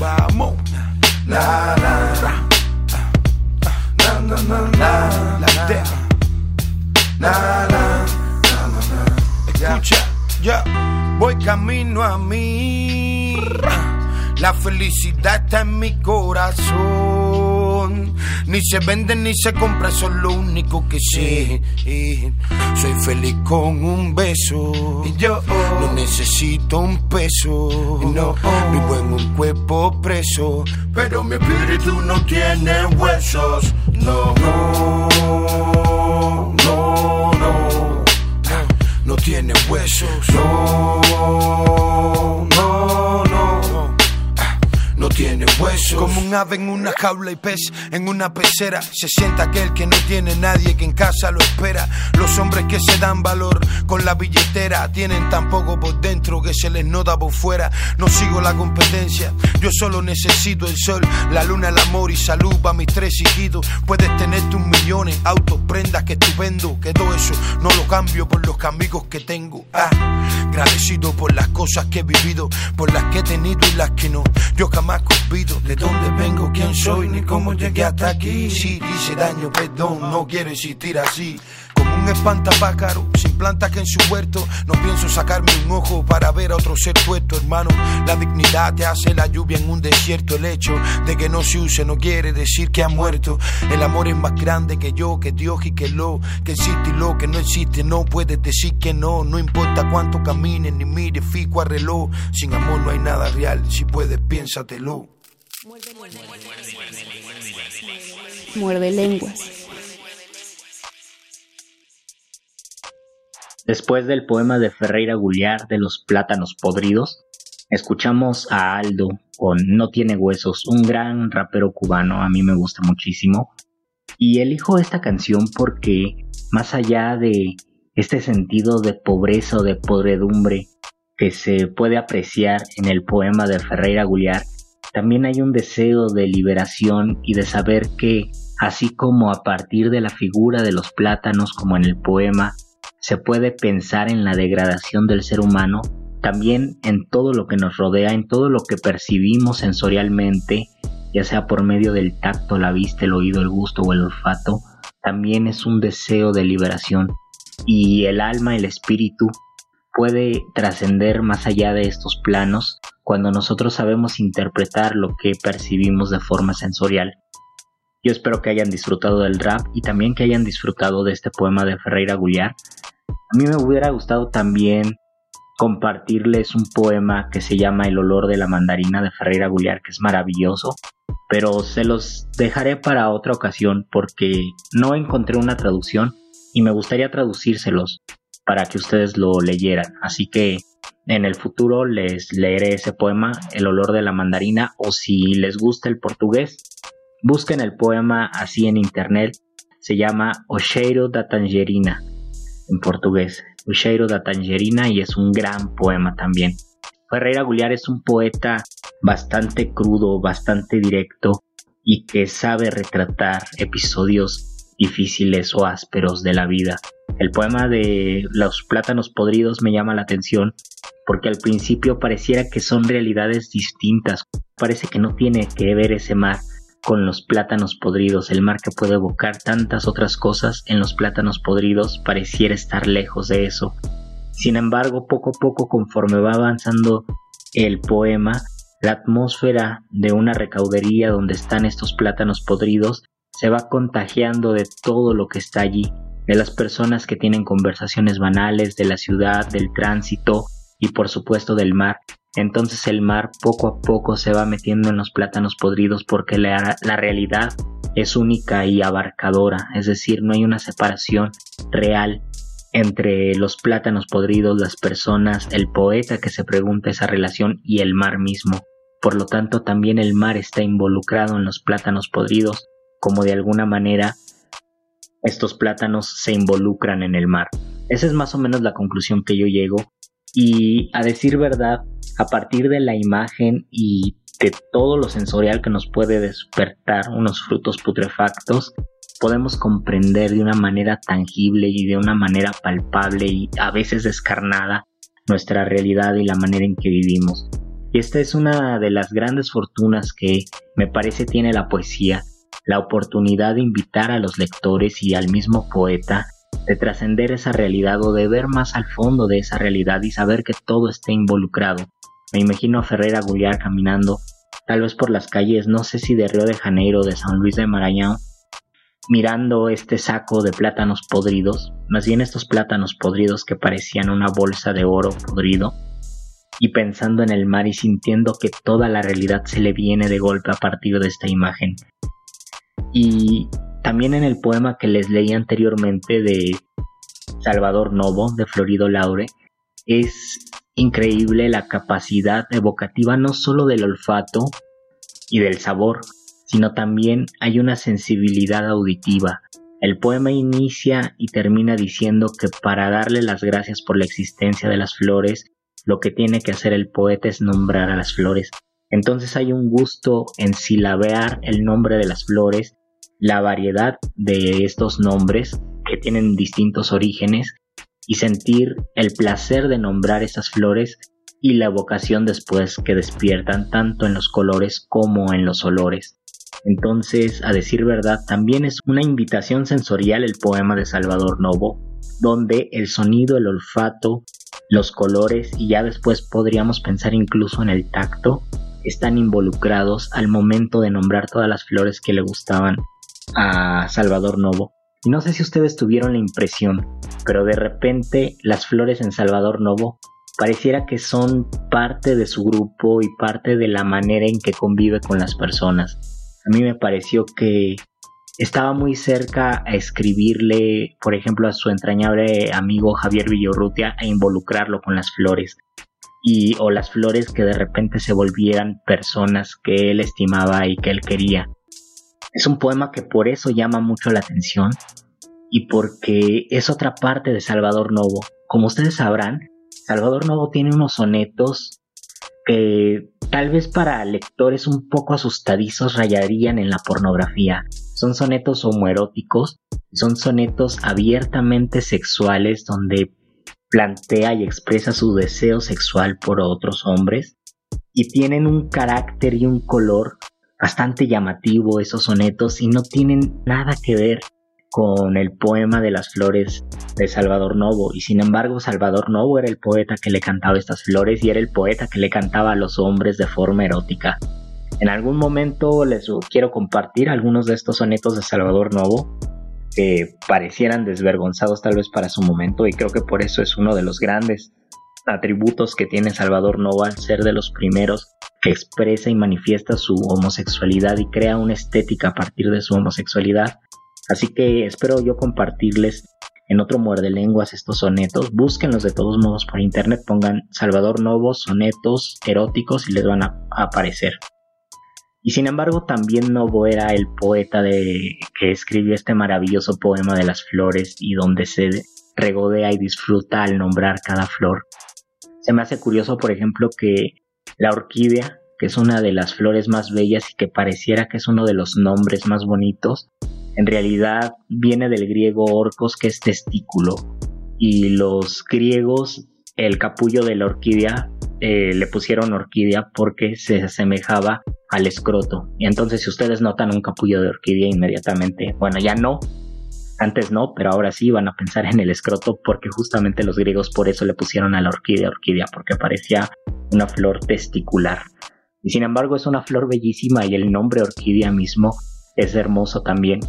vamos. La, la, Escucha, ya voy camino a mí. La felicidad está en mi corazón. Ni se vende ni se compra, eso es lo único que sé. Soy feliz con un beso. Y yo no necesito un peso. No, vivo en un cuerpo preso. Pero mi espíritu no tiene huesos. No, no, tiene huesos. Como un ave en una jaula y pez en una pecera. Se sienta aquel que no tiene nadie que en casa lo espera. Los hombres que se dan valor con la billetera tienen tan poco por dentro que se les nota por fuera. No sigo la competencia, yo solo necesito el sol, la luna, el amor y salud para mis tres hijitos. Puedes tener tus millones, autos, prendas que estupendo. Que todo eso no lo cambio por los amigos que tengo. Ah, agradecido por las cosas que he vivido, por las que he tenido y las que no. Yo jamás de dónde vengo, quién soy, ni cómo llegué hasta aquí. Si hice daño, perdón, no quiero existir así. Como un espantapájaro, sin plantas que en su huerto. No pienso sacarme un ojo para ver a otro ser tuerto, hermano. La dignidad te hace la lluvia en un desierto. El hecho de que no se use no quiere decir que ha muerto. El amor es más grande que yo, que Dios y que lo que existe y lo que no existe. No puedes decir que no, no importa cuánto camines ni mires fico a reloj. Sin amor no hay nada real, si puedes piénsatelo. Muerde lenguas. Después del poema de Ferreira Gulliar de los plátanos podridos, escuchamos a Aldo con No tiene huesos, un gran rapero cubano, a mí me gusta muchísimo. Y elijo esta canción porque, más allá de este sentido de pobreza o de podredumbre que se puede apreciar en el poema de Ferreira Gulliar, también hay un deseo de liberación y de saber que, así como a partir de la figura de los plátanos como en el poema, se puede pensar en la degradación del ser humano, también en todo lo que nos rodea, en todo lo que percibimos sensorialmente, ya sea por medio del tacto, la vista, el oído, el gusto o el olfato, también es un deseo de liberación y el alma, el espíritu, puede trascender más allá de estos planos cuando nosotros sabemos interpretar lo que percibimos de forma sensorial. Yo espero que hayan disfrutado del rap y también que hayan disfrutado de este poema de Ferreira Gulliar, a mí me hubiera gustado también compartirles un poema que se llama El olor de la mandarina de Ferreira Gulliar, que es maravilloso, pero se los dejaré para otra ocasión porque no encontré una traducción y me gustaría traducírselos para que ustedes lo leyeran. Así que en el futuro les leeré ese poema, El olor de la mandarina, o si les gusta el portugués, busquen el poema así en internet, se llama O cheiro da tangerina, en portugués, O da tangerina, y es un gran poema también. Ferreira Gulliar es un poeta bastante crudo, bastante directo, y que sabe retratar episodios difíciles o ásperos de la vida. El poema de los plátanos podridos me llama la atención porque al principio pareciera que son realidades distintas. Parece que no tiene que ver ese mar con los plátanos podridos. El mar que puede evocar tantas otras cosas en los plátanos podridos pareciera estar lejos de eso. Sin embargo, poco a poco conforme va avanzando el poema, la atmósfera de una recaudería donde están estos plátanos podridos se va contagiando de todo lo que está allí, de las personas que tienen conversaciones banales, de la ciudad, del tránsito y por supuesto del mar. Entonces el mar poco a poco se va metiendo en los plátanos podridos porque la, realidad es única y abarcadora, es decir, no hay una separación real entre los plátanos podridos, las personas, el poeta que se pregunta esa relación y el mar mismo. Por lo tanto, también el mar está involucrado en los plátanos podridos, como de alguna manera estos plátanos se involucran en el mar. Esa es más o menos la conclusión que yo llego. Y a decir verdad, a partir de la imagen y de todo lo sensorial que nos puede despertar unos frutos putrefactos, podemos comprender de una manera tangible y de una manera palpable y a veces descarnada nuestra realidad y la manera en que vivimos. Y esta es una de las grandes fortunas que me parece tiene la poesía, la oportunidad de invitar a los lectores y al mismo poeta de trascender esa realidad o de ver más al fondo de esa realidad y saber que todo está involucrado. Me imagino a Ferreira Gulliar caminando, tal vez por las calles, no sé si de Río de Janeiro o de San Luis de Maranhão, mirando este saco de plátanos podridos, más bien estos plátanos podridos que parecían una bolsa de oro podrido, y pensando en el mar y sintiendo que toda la realidad se le viene de golpe a partir de esta imagen. Y también en el poema que les leí anteriormente de Salvador Novo, de Florido Laure, es increíble la capacidad evocativa no solo del olfato y del sabor, sino también hay una sensibilidad auditiva. El poema inicia y termina diciendo que para darle las gracias por la existencia de las flores lo que tiene que hacer el poeta es nombrar a las flores. Entonces hay un gusto en silabear el nombre de las flores, la variedad de estos nombres que tienen distintos orígenes y sentir el placer de nombrar esas flores y la evocación después que despiertan tanto en los colores como en los olores. Entonces, a decir verdad, también es una invitación sensorial el poema de Salvador Novo, donde el sonido, el olfato, los colores y ya después podríamos pensar incluso en el tacto, están involucrados al momento de nombrar todas las flores que le gustaban a Salvador Novo. No sé si ustedes tuvieron la impresión, pero de repente las flores en Salvador Novo pareciera que son parte de su grupo y parte de la manera en que convive con las personas. A mí me pareció que estaba muy cerca a escribirle, por ejemplo, a su entrañable amigo Javier Villorrutia e involucrarlo con las flores. Y, o las flores que de repente se volvieran personas que él estimaba y que él quería. Es un poema que por eso llama mucho la atención y porque es otra parte de Salvador Novo. Como ustedes sabrán, Salvador Novo tiene unos sonetos que tal vez para lectores un poco asustadizos rayarían en la pornografía. Son sonetos homoeróticos, son sonetos abiertamente sexuales donde plantea y expresa su deseo sexual por otros hombres y tienen un carácter y un color bastante llamativo esos sonetos y no tienen nada que ver con el poema de las flores de Salvador Novo y sin embargo Salvador Novo era el poeta que le cantaba estas flores y era el poeta que le cantaba a los hombres de forma erótica. En algún momento les quiero compartir algunos de estos sonetos de Salvador Novo que parecieran desvergonzados tal vez para su momento y creo que por eso es uno de los grandes atributos que tiene Salvador Novo al ser de los primeros que expresa y manifiesta su homosexualidad y crea una estética a partir de su homosexualidad Así que espero yo compartirles en otro muerde lenguas estos sonetos, búsquenlos de todos modos por internet, pongan Salvador Novo sonetos eróticos y les van a, aparecer. Y sin embargo, también Novo era el poeta de, que escribió este maravilloso poema de las flores y donde se regodea y disfruta al nombrar cada flor. Se me hace curioso, por ejemplo, que la orquídea, que es una de las flores más bellas y que pareciera que es uno de los nombres más bonitos, en realidad viene del griego orcos, que es testículo. Y los griegos, el capullo de la orquídea, eh, le pusieron orquídea porque se asemejaba al escroto. Y entonces si ustedes notan un capullo de orquídea inmediatamente, bueno, ya no, antes no, pero ahora sí van a pensar en el escroto porque justamente los griegos por eso le pusieron a la orquídea orquídea, porque parecía una flor testicular. Y sin embargo es una flor bellísima y el nombre orquídea mismo es hermoso también.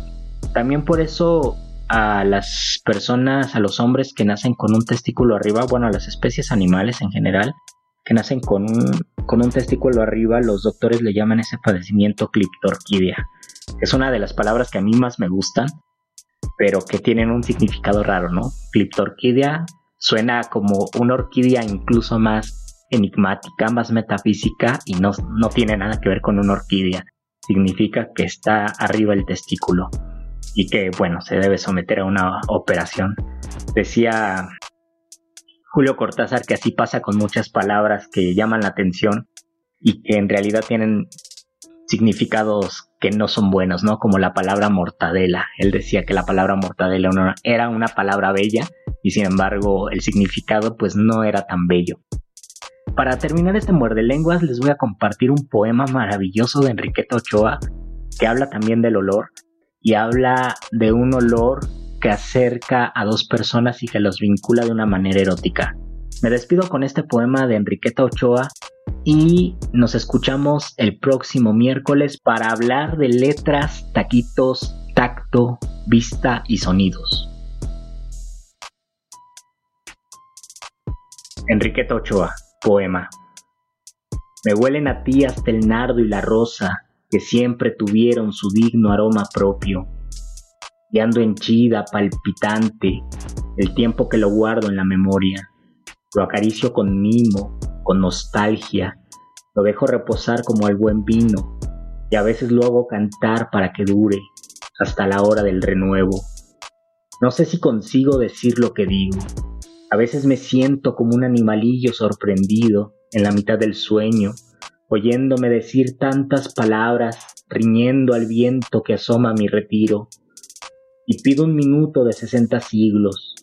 También por eso a las personas, a los hombres que nacen con un testículo arriba, bueno, a las especies animales en general, que nacen con un, con un testículo arriba, los doctores le llaman ese padecimiento cliptorquidia. Es una de las palabras que a mí más me gustan, pero que tienen un significado raro, ¿no? Cliptorquidia suena como una orquídea incluso más enigmática, más metafísica y no, no tiene nada que ver con una orquídea. Significa que está arriba el testículo y que, bueno, se debe someter a una operación. Decía Julio Cortázar que así pasa con muchas palabras que llaman la atención y que en realidad tienen significados que no son buenos, ¿no? Como la palabra mortadela. Él decía que la palabra mortadela era una palabra bella y sin embargo el significado pues no era tan bello. Para terminar este muerde lenguas les voy a compartir un poema maravilloso de Enriqueta Ochoa que habla también del olor y habla de un olor que acerca a dos personas y que los vincula de una manera erótica. Me despido con este poema de Enriqueta Ochoa y nos escuchamos el próximo miércoles para hablar de letras, taquitos, tacto, vista y sonidos. Enriqueta Ochoa, poema. Me huelen a ti hasta el nardo y la rosa, que siempre tuvieron su digno aroma propio y ando henchida, palpitante, el tiempo que lo guardo en la memoria. Lo acaricio con mimo, con nostalgia, lo dejo reposar como el buen vino, y a veces lo hago cantar para que dure hasta la hora del renuevo. No sé si consigo decir lo que digo. A veces me siento como un animalillo sorprendido en la mitad del sueño, oyéndome decir tantas palabras, riñendo al viento que asoma mi retiro y pido un minuto de sesenta siglos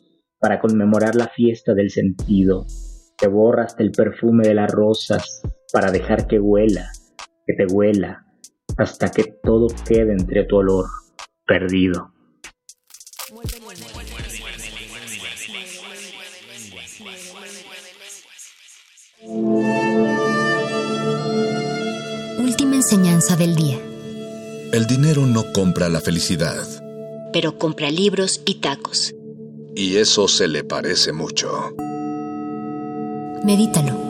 para conmemorar la fiesta del sentido, que borra hasta el perfume de las rosas para dejar que huela, que te huela, hasta que todo quede entre tu olor perdido. Última enseñanza del día. El dinero no compra la felicidad pero compra libros y tacos. Y eso se le parece mucho. Medítalo.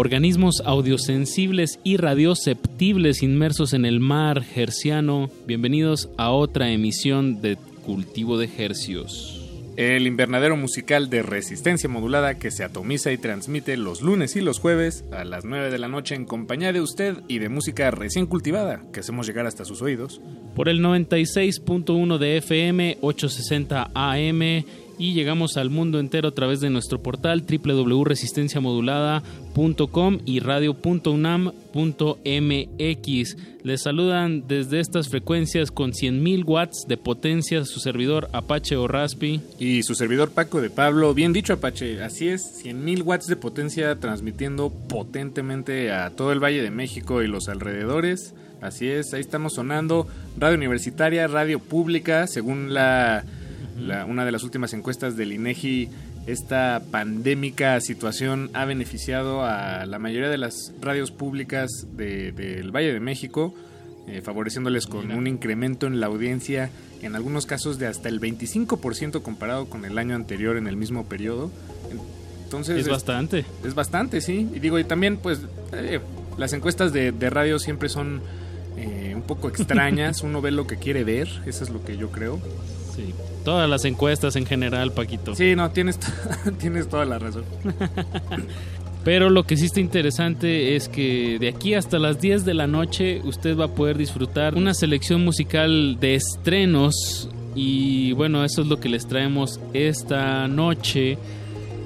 Organismos audiosensibles y radioceptibles inmersos en el mar herciano. Bienvenidos a otra emisión de Cultivo de Hercios. El invernadero musical de resistencia modulada que se atomiza y transmite los lunes y los jueves a las 9 de la noche en compañía de usted y de música recién cultivada que hacemos llegar hasta sus oídos. Por el 96.1 de FM, 860 AM y llegamos al mundo entero a través de nuestro portal www.resistenciamodulada.com y radio.unam.mx. Les saludan desde estas frecuencias con 100.000 watts de potencia su servidor Apache o Raspi. Y su servidor Paco de Pablo. Bien dicho Apache, así es, 100.000 watts de potencia transmitiendo potentemente a todo el Valle de México y los alrededores. Así es, ahí estamos sonando radio universitaria, radio pública, según la una de las últimas encuestas del INEGI, esta pandémica situación ha beneficiado a la mayoría de las radios públicas del Valle de México, eh, favoreciéndoles con un incremento en la audiencia, en algunos casos de hasta el 25% comparado con el año anterior en el mismo periodo. Entonces, es, bastante. Es bastante, sí. Y digo, y también, pues, eh, las encuestas de, radio siempre son eh, un poco extrañas. Uno ve lo que quiere ver, eso es lo que yo creo. Sí. Todas las encuestas en general, Paquito. Sí, no, tienes, tienes toda la razón. Pero lo que sí está interesante es que de aquí hasta las 10 de la noche usted va a poder disfrutar una selección musical de estrenos y bueno, eso es lo que les traemos esta noche.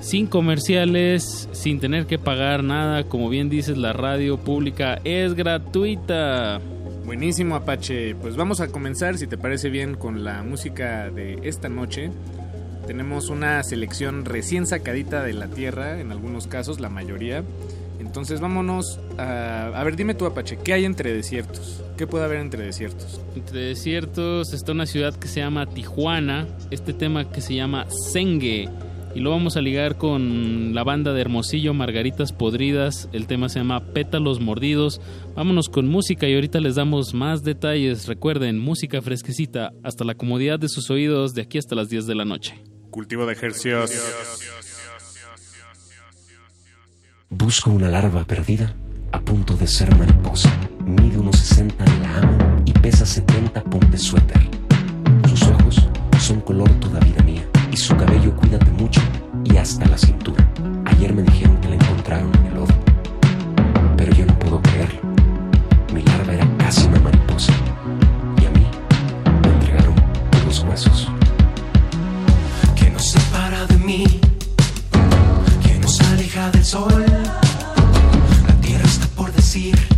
Sin comerciales, sin tener que pagar nada, como bien dices, la radio pública es gratuita. Buenísimo Apache, pues vamos a comenzar si te parece bien con la música de esta noche. Tenemos una selección recién sacadita de la tierra, en algunos casos, la mayoría. Entonces vámonos a... A ver, dime tú Apache, ¿qué hay entre desiertos? ¿Qué puede haber entre desiertos? Entre desiertos está una ciudad que se llama Tijuana, este tema que se llama Sengue y lo vamos a ligar con la banda de Hermosillo Margaritas Podridas. El tema se llama Pétalos Mordidos. Vámonos con música y ahorita les damos más detalles. Recuerden, música fresquecita hasta la comodidad de sus oídos de aquí hasta las 10 de la noche. Cultivo de ejercicios. Busco una larva perdida a punto de ser mariposa. Mide unos 60 la amo y pesa 70 ponte suéter. Sus ojos son color toda vida mía y su cabello cuídate mucho y hasta la cintura. Ayer me dijeron que la encontraron en el lodo, pero yo no puedo creerlo. Mi larva era casi una mariposa y a mí me entregaron los huesos. Que nos separa de mí, que nos aleja del sol. La tierra está por decir.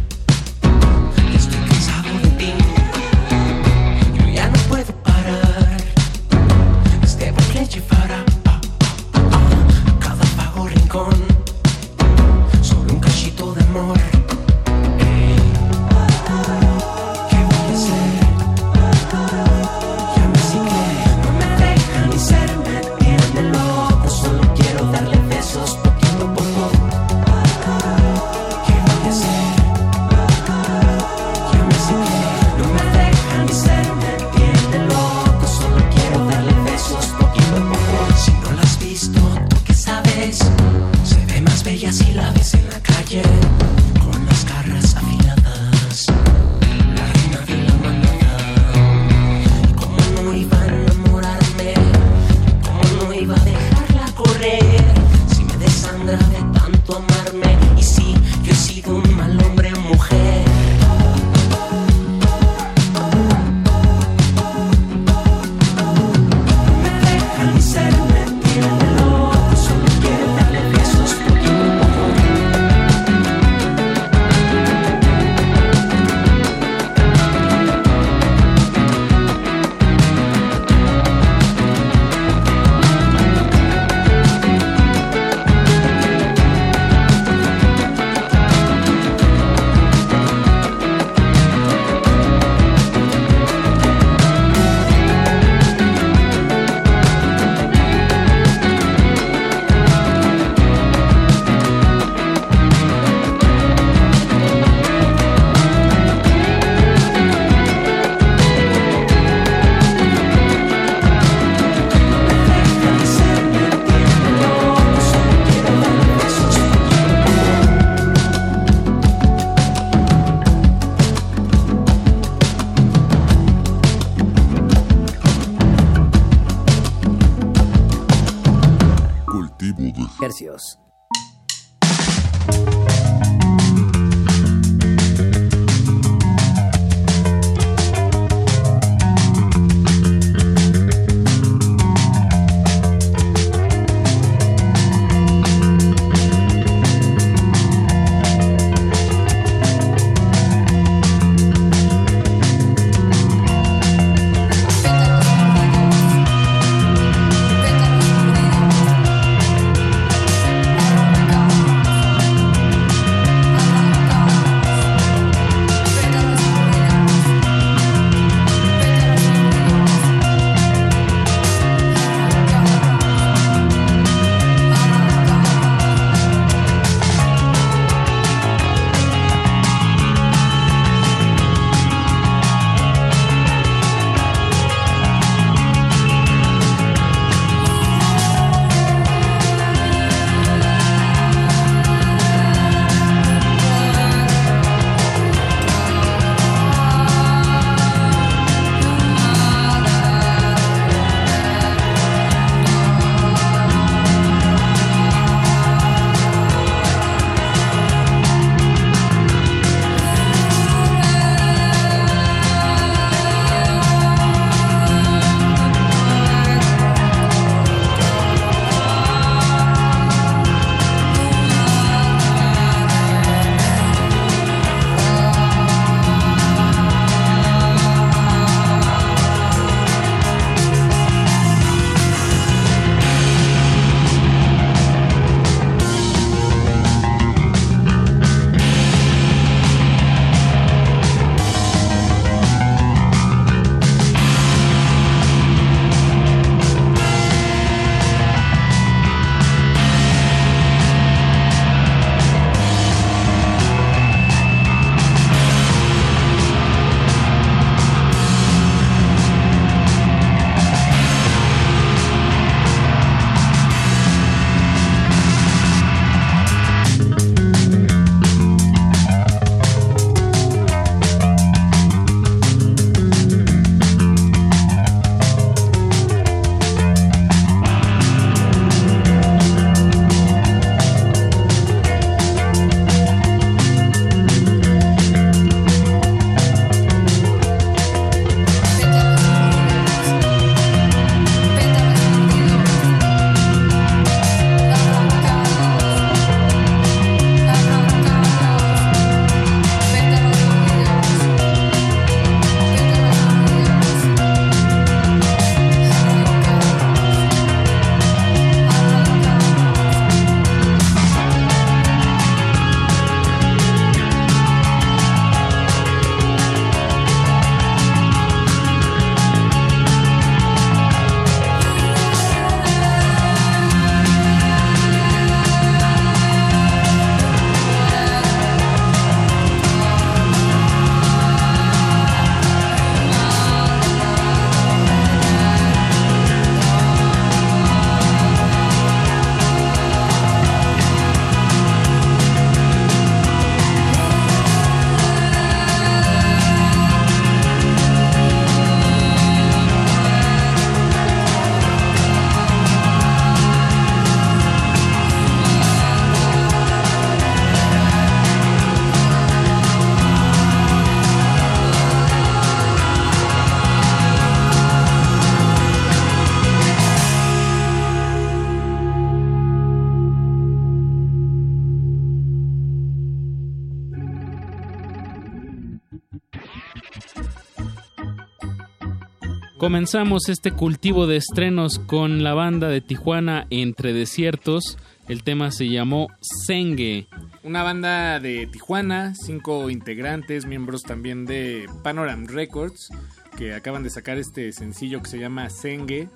Comenzamos este cultivo de estrenos con la banda de Tijuana Entre Desiertos. El tema se llamó Sengue. Una banda de Tijuana, cinco integrantes, miembros también de Panoram Records, que acaban de sacar este sencillo que se llama Sengue.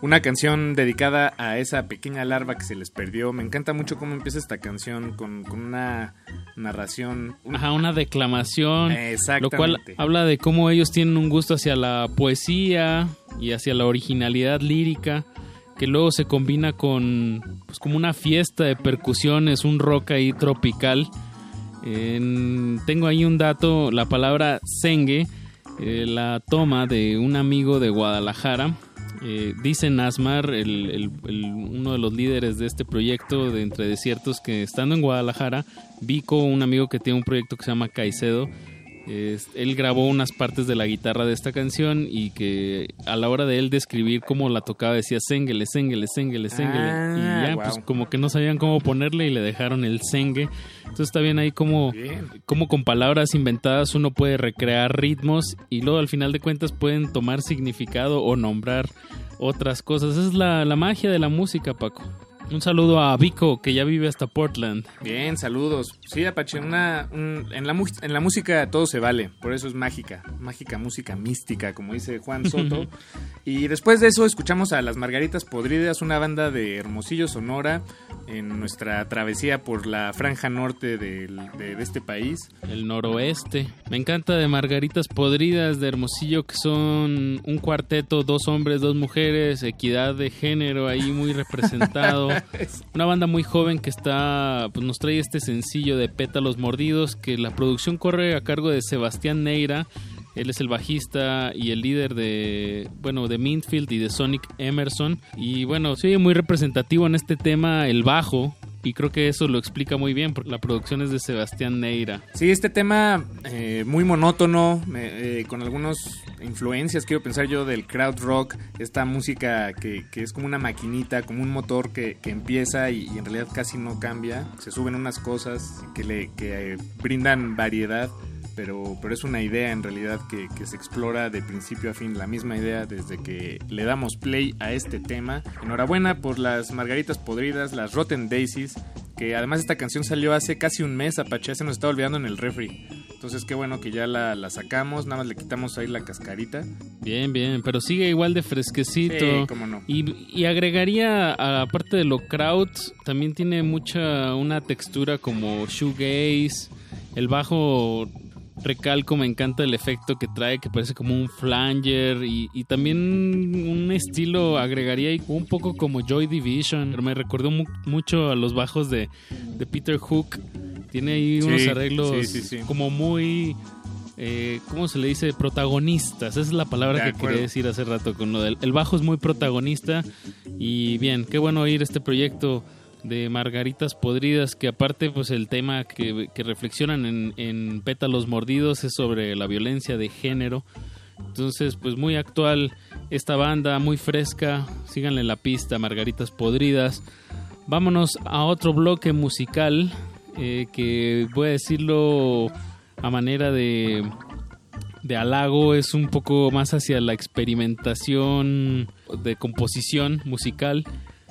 Una canción dedicada a esa pequeña larva que se les perdió. Me encanta mucho cómo empieza esta canción con, con una narración. Ajá, una declamación. Exactamente. Lo cual habla de cómo ellos tienen un gusto hacia la poesía y hacia la originalidad lírica, que luego se combina con, pues, como una fiesta de percusiones, un rock ahí tropical. En- tengo ahí un dato, la palabra sengue, eh, la toma de un amigo de Guadalajara. Eh, dice Nasmar, el, el- el- uno de los líderes de este proyecto de Entre Desiertos, que estando en Guadalajara, Vico, un amigo que tiene un proyecto que se llama Caicedo, es- él grabó unas partes de la guitarra de esta canción y que a la hora de él describir cómo la tocaba decía Senguele, Senguele, Senguele. Ah, y ya, guau. pues como que no sabían cómo ponerle y le dejaron el Sengue. Entonces está bien ahí como, como con palabras inventadas uno puede recrear ritmos y luego al final de cuentas pueden tomar significado o nombrar otras cosas. Esa es la, la magia de la música, Paco. Un saludo a Vico, que ya vive hasta Portland. Bien, saludos. Sí, Apache, una, un- en, la, en la música todo se vale, por eso es mágica, mágica música mística, como dice Juan Soto. y después de eso escuchamos a Las Margaritas Podridas, una banda de Hermosillo, Sonora, en nuestra travesía por la franja norte del- de, de este país. El noroeste. Me encanta de Margaritas Podridas de Hermosillo, que son un cuarteto, dos hombres, dos mujeres, equidad de género ahí muy representado. Una banda muy joven que está, pues nos trae este sencillo de Pétalos Mordidos, que la producción corre a cargo de Sebastián Neira. Él es el bajista y el líder de, bueno, de Mintfield y de Sonic Emerson. Y bueno, se oye muy representativo en este tema el bajo. Y creo que eso lo explica muy bien, porque la producción es de Sebastián Neira. Sí, este tema eh, muy monótono, eh, eh, con algunas influencias, quiero pensar yo, del crowd rock, esta música que, que es como una maquinita, como un motor que, que empieza y, y en realidad casi no cambia, se suben unas cosas que le que, eh, brindan variedad. Pero, pero es una idea en realidad que, que se explora de principio a fin, la misma idea desde que le damos play a este tema. Enhorabuena por las margaritas podridas, las Rotten Daisies, que además esta canción salió hace casi un mes, Apache, se nos estaba olvidando en el refri. Entonces qué bueno que ya la, la sacamos, nada más le quitamos ahí la cascarita. Bien, bien, pero sigue igual de fresquecito. Sí, cómo no. Y, y agregaría, aparte de lo crowd, también tiene mucha, una textura como shoegaze. El bajo recalco, me encanta el efecto que trae, que parece como un flanger. Y, y también un estilo, agregaría ahí un poco como Joy Division. Me recordó mu- mucho a los bajos de, de Peter Hook. Tiene ahí Sí, unos arreglos sí, sí, sí. como muy... Eh, ¿Cómo se le dice? Protagonistas. Esa es la palabra De que acuerdo. quería decir hace rato con lo del el bajo es muy protagonista y bien, qué bueno oír este proyecto de Margaritas Podridas que aparte pues el tema que, que reflexionan en, en Pétalos Mordidos es sobre la violencia de género. Entonces pues muy actual esta banda, muy fresca, síganle la pista, Margaritas Podridas. Vámonos a otro bloque musical eh, que voy a decirlo a manera de de halago es un poco más hacia la experimentación de composición musical.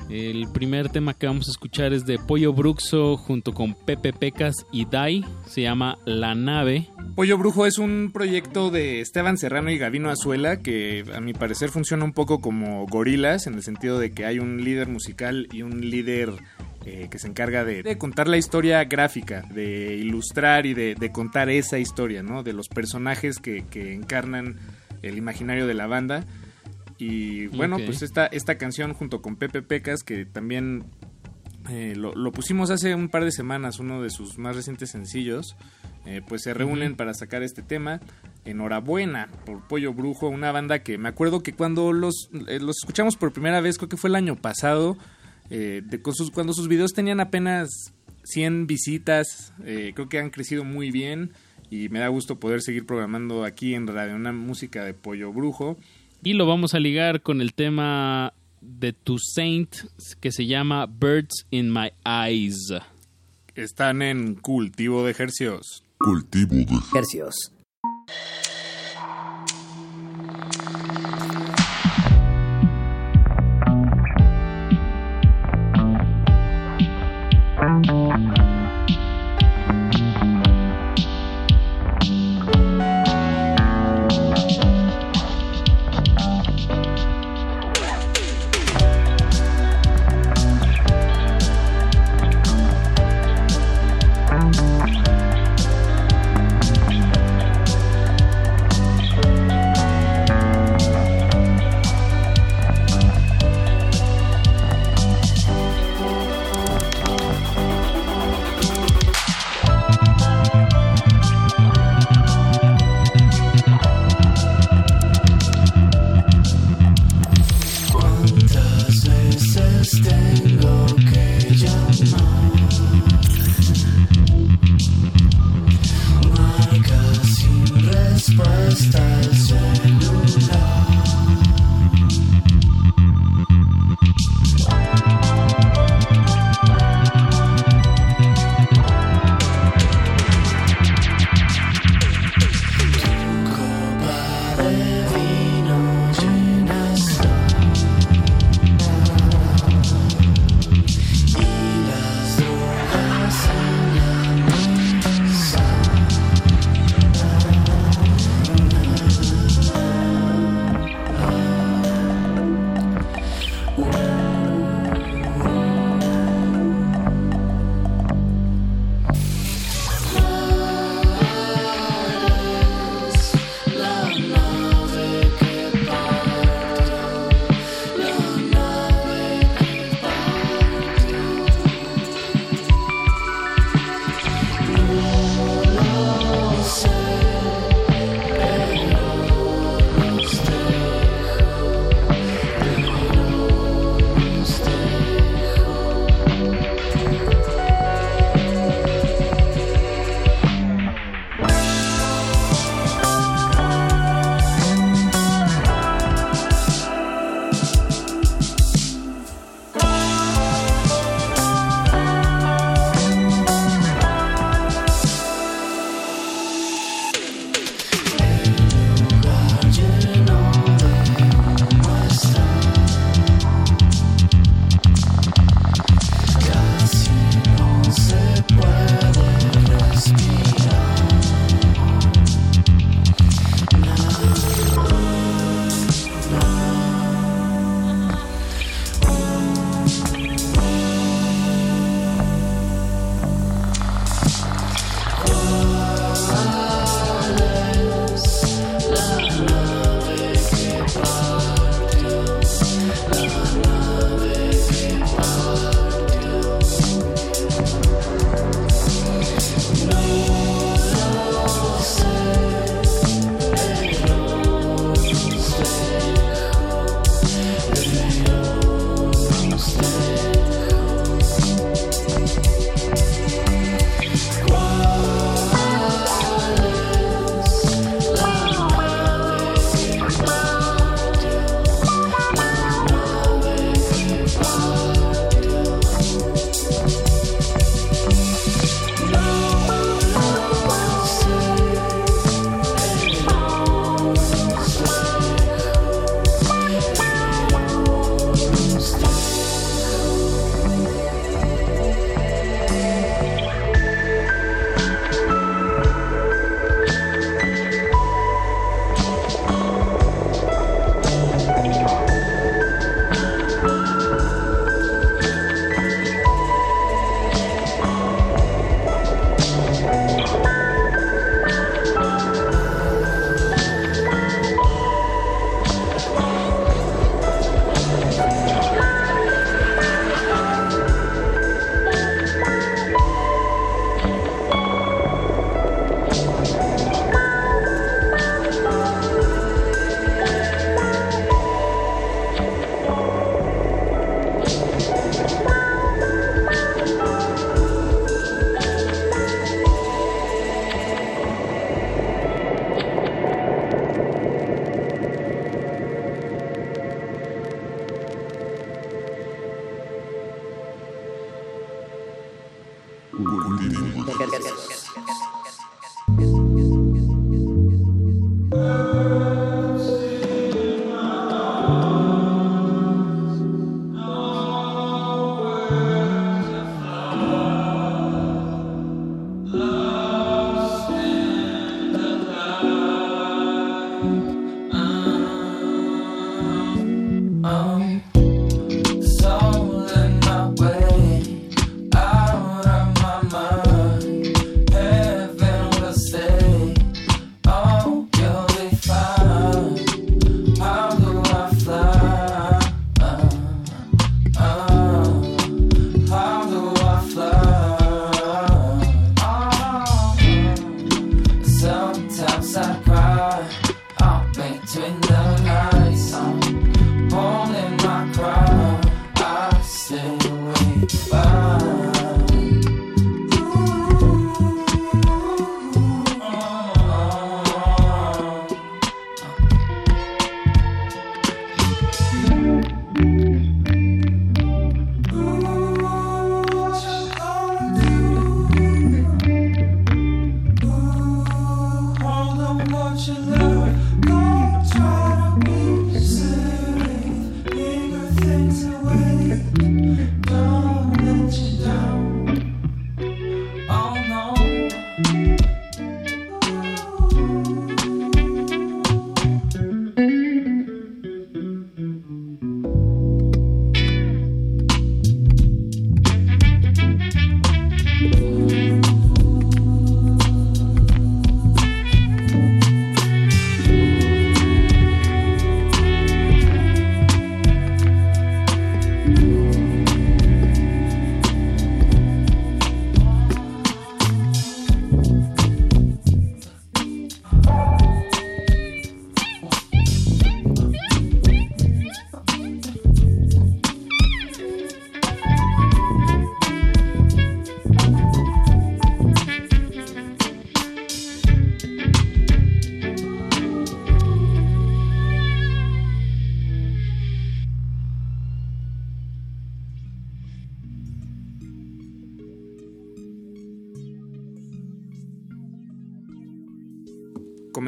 El primer tema que vamos a escuchar es de Pollo Bruxo junto con Pepe Pecas y Dai. Se llama La Nave. Pollo Brujo es un proyecto de Esteban Serrano y Gavino Azuela que a mi parecer funciona un poco como gorilas en el sentido de que hay un líder musical y un líder eh, que se encarga de, contar la historia gráfica, de ilustrar y de, contar esa historia, ¿no? De los personajes que encarnan el imaginario de la banda. Y bueno, pues esta, esta canción junto con Pepe Pecas, que también eh, lo, lo pusimos hace un par de semanas, uno de sus más recientes sencillos, eh, pues se reúnen para sacar este tema. Enhorabuena por Pollo Brujo, una banda que me acuerdo que cuando los, eh, los escuchamos por primera vez, creo que fue el año pasado, eh, de, con sus, cuando sus videos tenían apenas 100 visitas, eh, creo que han crecido muy bien y me da gusto poder seguir programando aquí en Radio una música de Pollo Brujo. Y lo vamos a ligar con el tema de Tu Saint que se llama Birds in My Eyes. Están en cultivo de ejercicios. Cultivo de Hercios.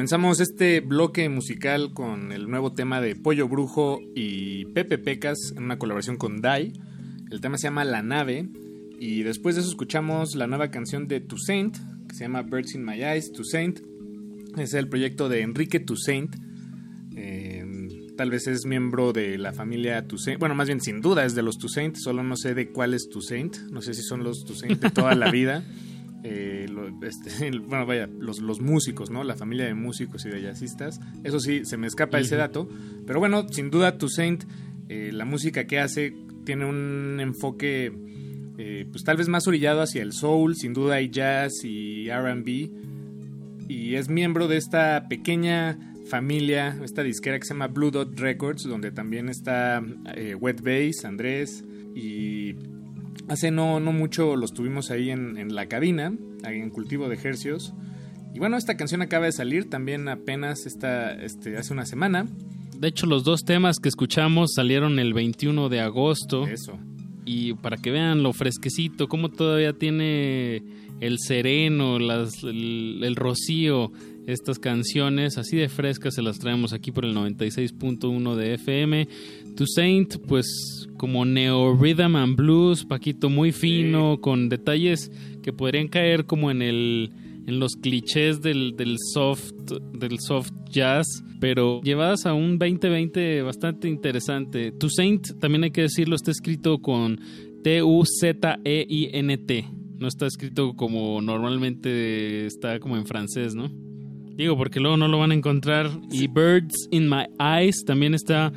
Comenzamos este bloque musical con el nuevo tema de Pollo Brujo y Pepe Pecas en una colaboración con Dai. El tema se llama La Nave y después de eso escuchamos la nueva canción de Toussaint que se llama Birds in My Eyes. Toussaint es el proyecto de Enrique Toussaint. Eh, tal vez es miembro de la familia Toussaint. Bueno, más bien sin duda es de los Toussaint, solo no sé de cuál es Toussaint. No sé si son los Toussaint de toda la vida. Eh, este, bueno, vaya, los, los, músicos, ¿no? La familia de músicos y de jazzistas. Eso sí, se me escapa ese dato. Pero bueno, sin duda, Toussaint, eh, la música que hace tiene un enfoque, eh, pues tal vez más orillado hacia el soul, sin duda hay jazz y RB. Y es miembro de esta pequeña familia, esta disquera que se llama Blue Dot Records, donde también está Wet Bass, Andrés y Hace no, no mucho los tuvimos ahí en, la cabina, en cultivo de ejercios. Y bueno, esta canción acaba de salir también apenas esta, este, hace una semana. De hecho, los dos temas que escuchamos salieron el 21 de agosto. Eso. Y para que vean lo fresquecito, cómo todavía tiene el sereno, las, el, rocío, estas canciones así de frescas se las traemos aquí por el 96.1 de FM. To Saint, pues como neo rhythm and blues, Paquito muy fino, con detalles que podrían caer como en el en los clichés del, del soft del soft jazz, pero llevadas a un 2020 bastante interesante. To Saint, también hay que decirlo, está escrito con T U Z E I N T. No está escrito como normalmente está como en francés, ¿no? Digo, porque luego no lo van a encontrar. Y Birds in My Eyes también está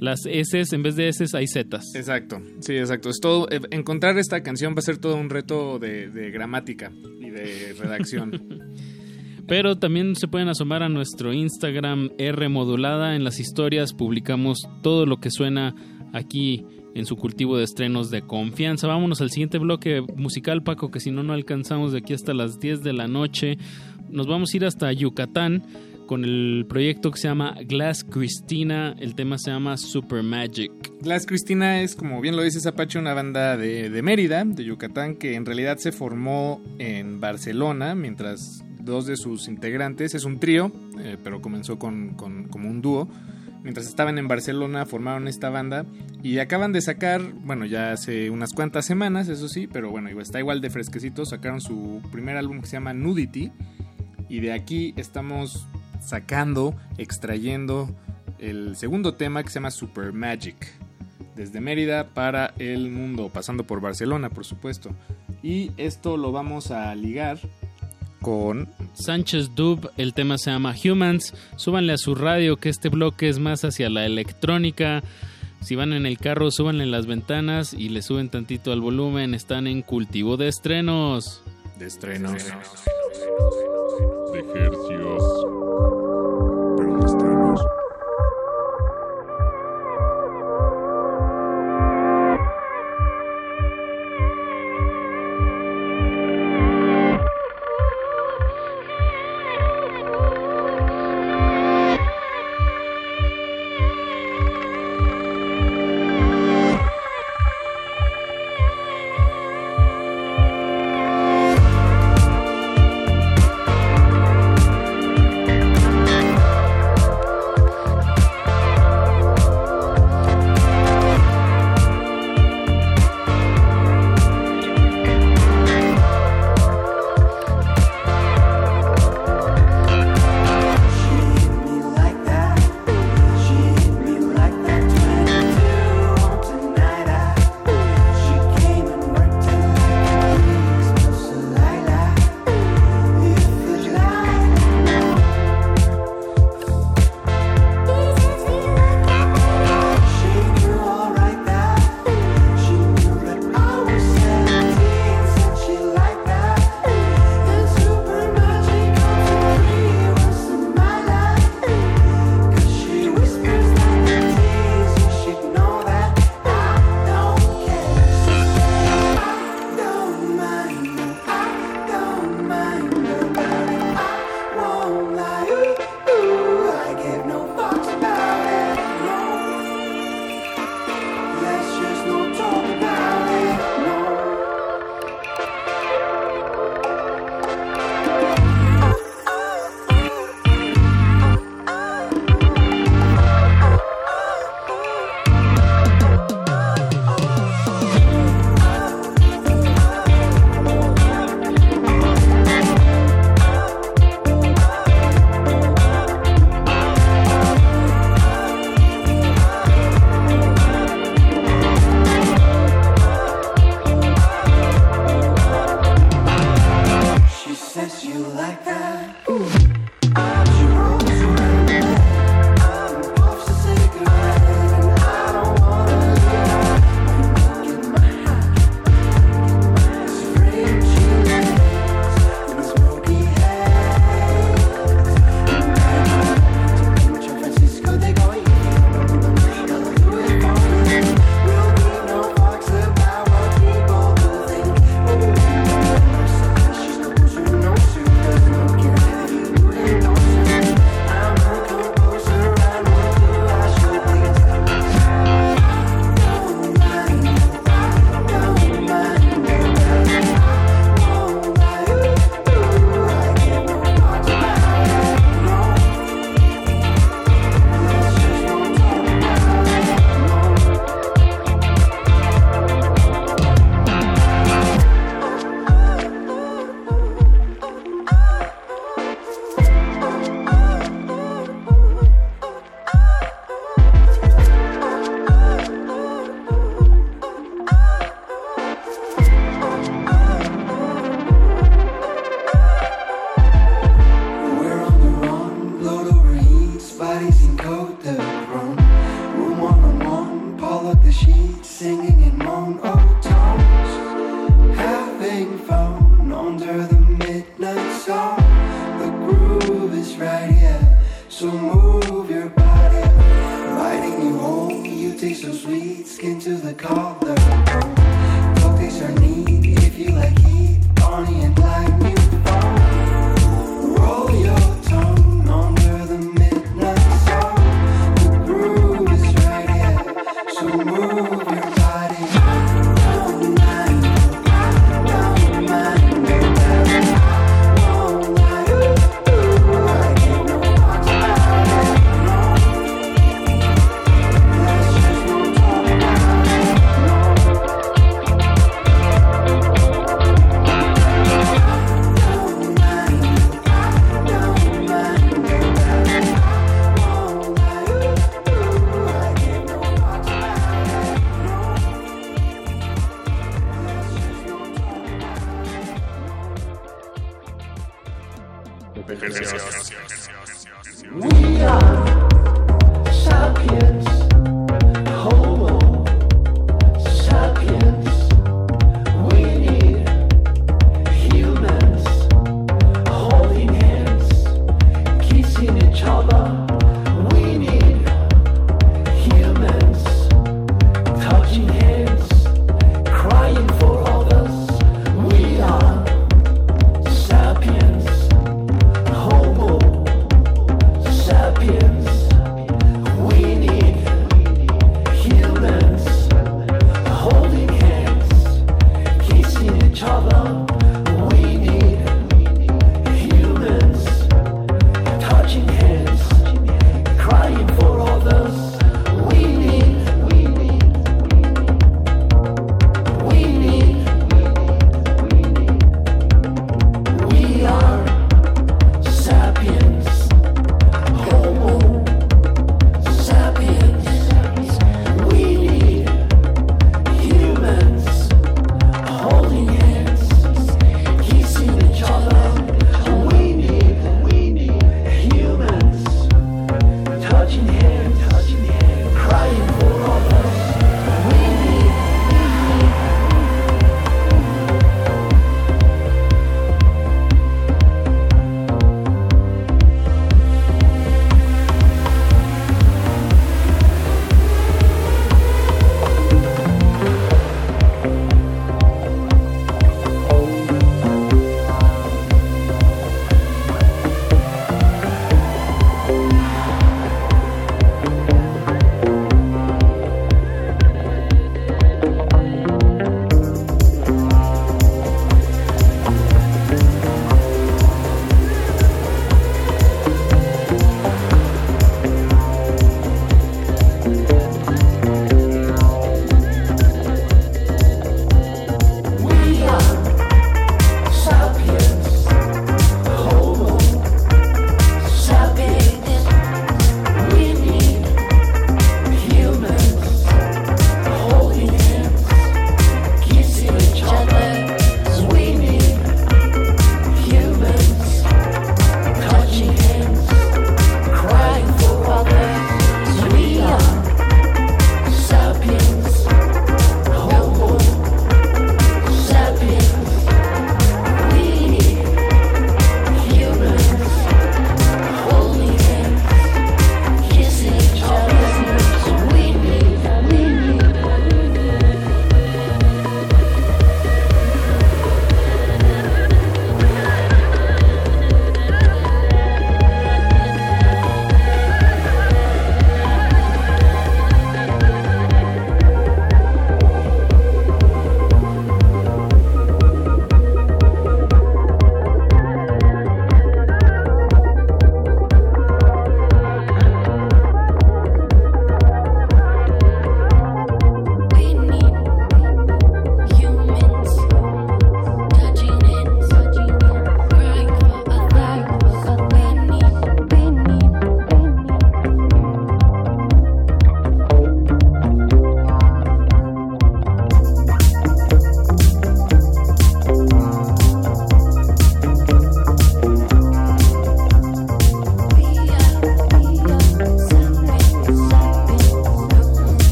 las S en vez de S hay Z. Exacto, sí, exacto. Es todo, eh, encontrar esta canción va a ser todo un reto de, gramática y de redacción. Pero también se pueden asomar a nuestro Instagram R modulada. En las historias publicamos todo lo que suena aquí en su cultivo de estrenos de confianza. Vámonos al siguiente bloque musical, Paco, que si no, no alcanzamos de aquí hasta las 10 de la noche. Nos vamos a ir hasta Yucatán con el proyecto que se llama Glass Christina. El tema se llama Super Magic. Glass Christina es, como bien lo dice Apache, una banda de, Mérida, de Yucatán, que en realidad se formó en Barcelona, mientras dos de sus integrantes, es un trío, eh, pero comenzó con, con- como un dúo. Mientras estaban en Barcelona formaron esta banda y acaban de sacar, bueno, ya hace unas cuantas semanas, eso sí, pero bueno, está igual de fresquecito, sacaron su primer álbum que se llama Nudity y de aquí estamos sacando, extrayendo el segundo tema que se llama Super Magic. Desde Mérida para el mundo, pasando por Barcelona, por supuesto. Y esto lo vamos a ligar con Sánchez Dub, el tema se llama Humans. Súbanle a su radio que este bloque es más hacia la electrónica. Si van en el carro, súbanle las ventanas y le suben tantito al volumen. Están en cultivo de estrenos. De estrenos. De ejercios.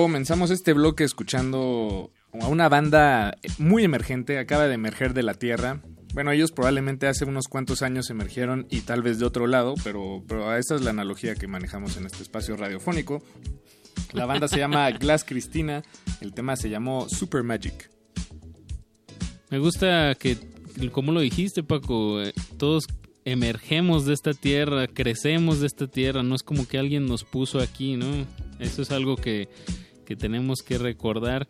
Comenzamos este bloque escuchando a una banda muy emergente, acaba de emerger de la tierra. Bueno, ellos probablemente hace unos cuantos años emergieron y tal vez de otro lado, pero, pero esa es la analogía que manejamos en este espacio radiofónico. La banda se llama Glass Cristina, el tema se llamó Super Magic. Me gusta que, como lo dijiste, Paco, eh, todos emergemos de esta tierra, crecemos de esta tierra, no es como que alguien nos puso aquí, ¿no? Eso es algo que, que tenemos que recordar.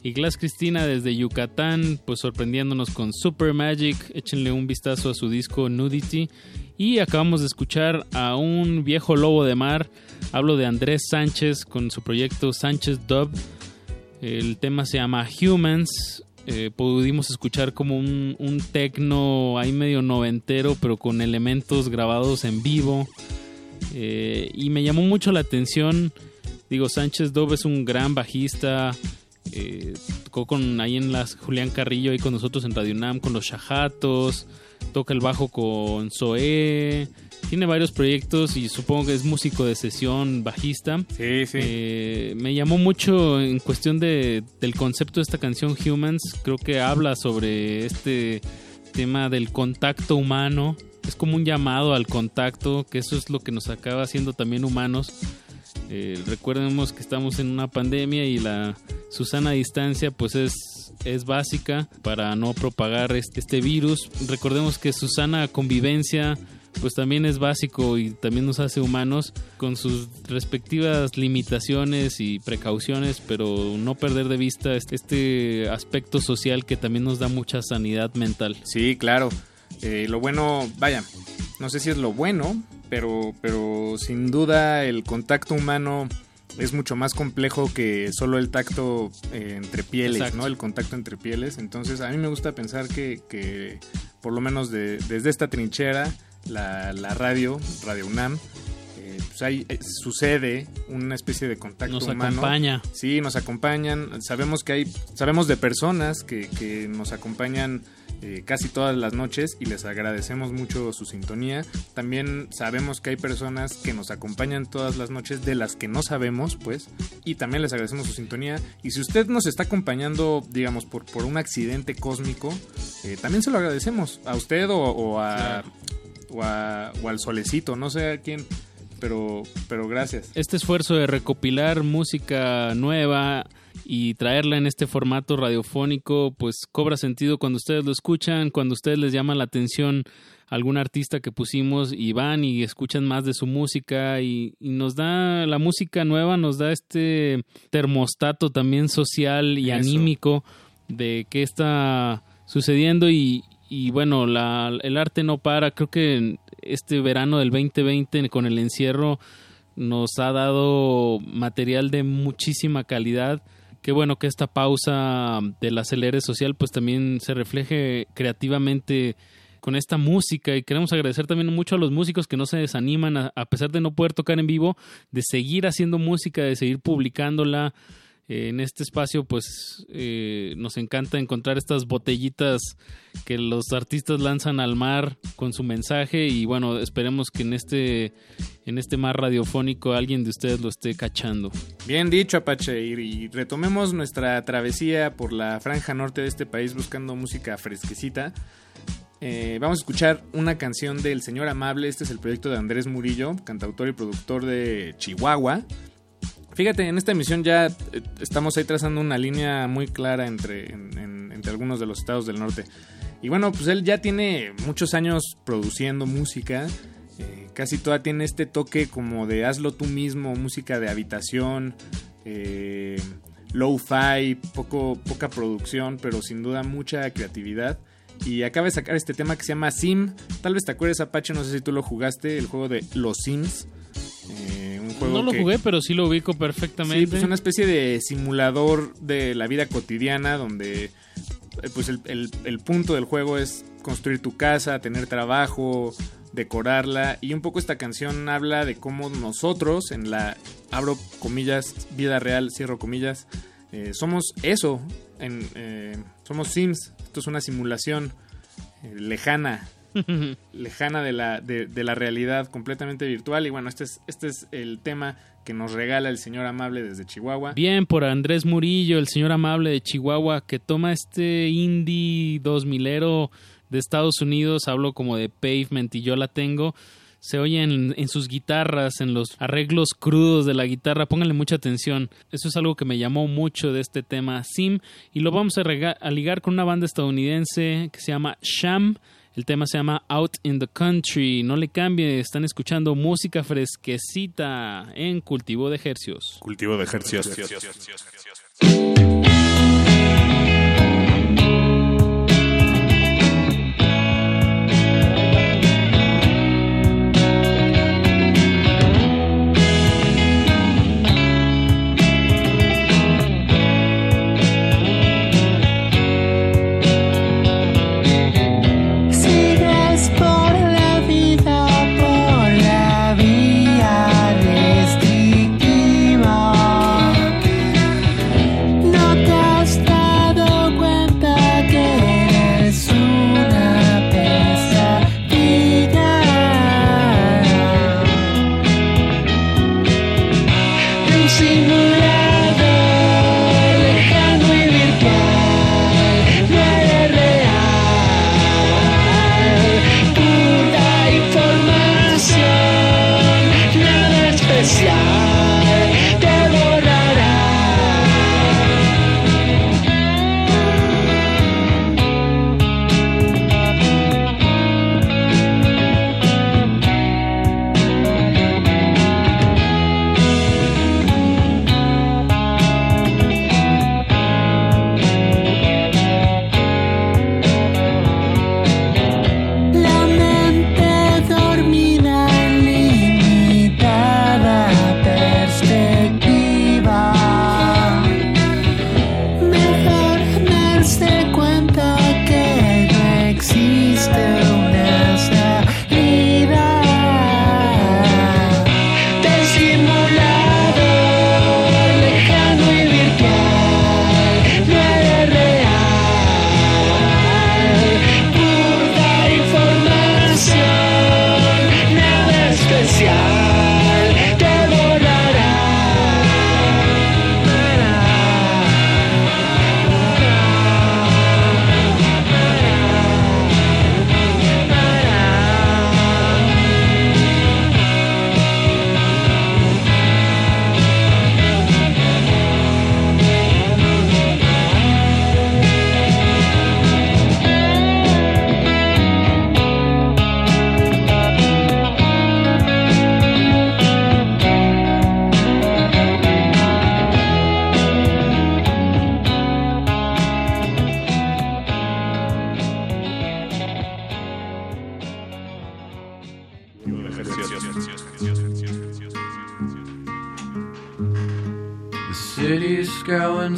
Y Glass Cristina desde Yucatán, pues sorprendiéndonos con Super Magic, échenle un vistazo a su disco Nudity. Y acabamos de escuchar a un viejo lobo de mar, hablo de Andrés Sánchez con su proyecto Sánchez Dub. El tema se llama Humans, eh, pudimos escuchar como un, un tecno ahí medio noventero, pero con elementos grabados en vivo. Eh, y me llamó mucho la atención. Digo, Sánchez Dove es un gran bajista. Eh, tocó con ahí en las Julián Carrillo ahí con nosotros en Radio Nam con los Shajatos. Toca el bajo con Zoé tiene varios proyectos y supongo que es músico de sesión, bajista. Sí, sí. Eh, me llamó mucho en cuestión de, del concepto de esta canción Humans. Creo que habla sobre este tema del contacto humano. Es como un llamado al contacto, que eso es lo que nos acaba haciendo también humanos. Eh, que estamos en una pandemia y la Susana distancia pues es, es básica para no propagar este, este virus. Recordemos que Susana convivencia pues también es básico y también nos hace humanos con sus respectivas limitaciones y precauciones, pero no perder de vista este aspecto social que también nos da mucha sanidad mental. Sí, claro. Eh, lo bueno, vaya, no sé si es lo bueno, pero, pero sin duda el contacto humano es mucho más complejo que solo el tacto eh, entre pieles, ¿no? El contacto entre pieles. Entonces, a mí me gusta pensar que, que por lo menos desde esta trinchera, la, radio, Radio UNAM, eh, pues eh, sucede una especie de contacto nos humano. acompaña. Sí, nos acompañan. Sabemos que hay, sabemos de personas que, que nos acompañan eh, casi todas las noches y les agradecemos mucho su sintonía. También sabemos que hay personas que nos acompañan todas las noches de las que no sabemos, pues, y también les agradecemos su sintonía. Y si usted nos está acompañando, digamos, por, por un accidente cósmico, también se lo agradecemos a usted o, a, o, al solecito, no sé a quién, pero, pero gracias. Este esfuerzo de recopilar música nueva y traerla en este formato radiofónico, pues cobra sentido cuando ustedes lo escuchan, cuando ustedes les llama la atención algún artista que pusimos y van y escuchan más de su música y, nos da la música nueva, nos da este termostato también social y anímico de qué está sucediendo y, y bueno, la, el arte no para. Creo que este verano del 2020 con el encierro nos ha dado material de muchísima calidad. Qué bueno que esta pausa del acelere social pues también se refleje creativamente con esta música y queremos agradecer también mucho a los músicos que no se desaniman a, a pesar de no poder tocar en vivo, de seguir haciendo música, de seguir publicándola en este espacio pues eh, nos encanta encontrar estas botellitas que los artistas lanzan al mar con su mensaje y bueno esperemos que en este en este mar radiofónico alguien de ustedes lo esté cachando. Bien dicho Apache. Y, retomemos nuestra travesía por la franja norte de este país buscando música fresquecita. Eh, vamos a escuchar una canción del señor Amable. Este es el proyecto de Andrés Murillo cantautor y productor de Chihuahua Fíjate, en esta emisión ya eh, estamos ahí trazando una línea muy clara entre, entre algunos de los estados del norte. Y bueno, pues él ya tiene muchos años produciendo música. Eh, casi toda tiene este toque como de hazlo tú mismo, música de habitación, eh, low-fi, poca producción, pero sin duda mucha creatividad. Y acaba de sacar este tema que se llama Sim. Tal vez te acuerdes, Apache, no sé si tú lo jugaste, el juego de Los Sims. No lo jugué, pero sí lo ubico perfectamente. Sí, pues una especie de simulador de la vida cotidiana donde eh, pues el, punto del juego es construir tu casa, tener trabajo, decorarla. Y un poco esta canción habla de cómo nosotros en la abro comillas vida real cierro comillas eh, somos eso en, eh, somos Sims. Esto es una simulación lejana lejana de la, de, la realidad, completamente virtual. Y bueno, este es, este es el tema que nos regala el señor amable desde Chihuahua. Bien, por Andrés Murillo, el señor amable de Chihuahua, que toma este indie dos milero de Estados Unidos, hablo como de Pavement y yo la tengo. se oye en, en, sus guitarras, en los arreglos crudos de la guitarra. Pónganle mucha atención. Eso es algo que me llamó mucho de este tema Sim. Y lo vamos a, a ligar con una banda estadounidense que se llama Sham. El tema se llama Out in the Country. No le cambie, están escuchando música fresquecita en Cultivo de Hercios. Cultivo de Hercios.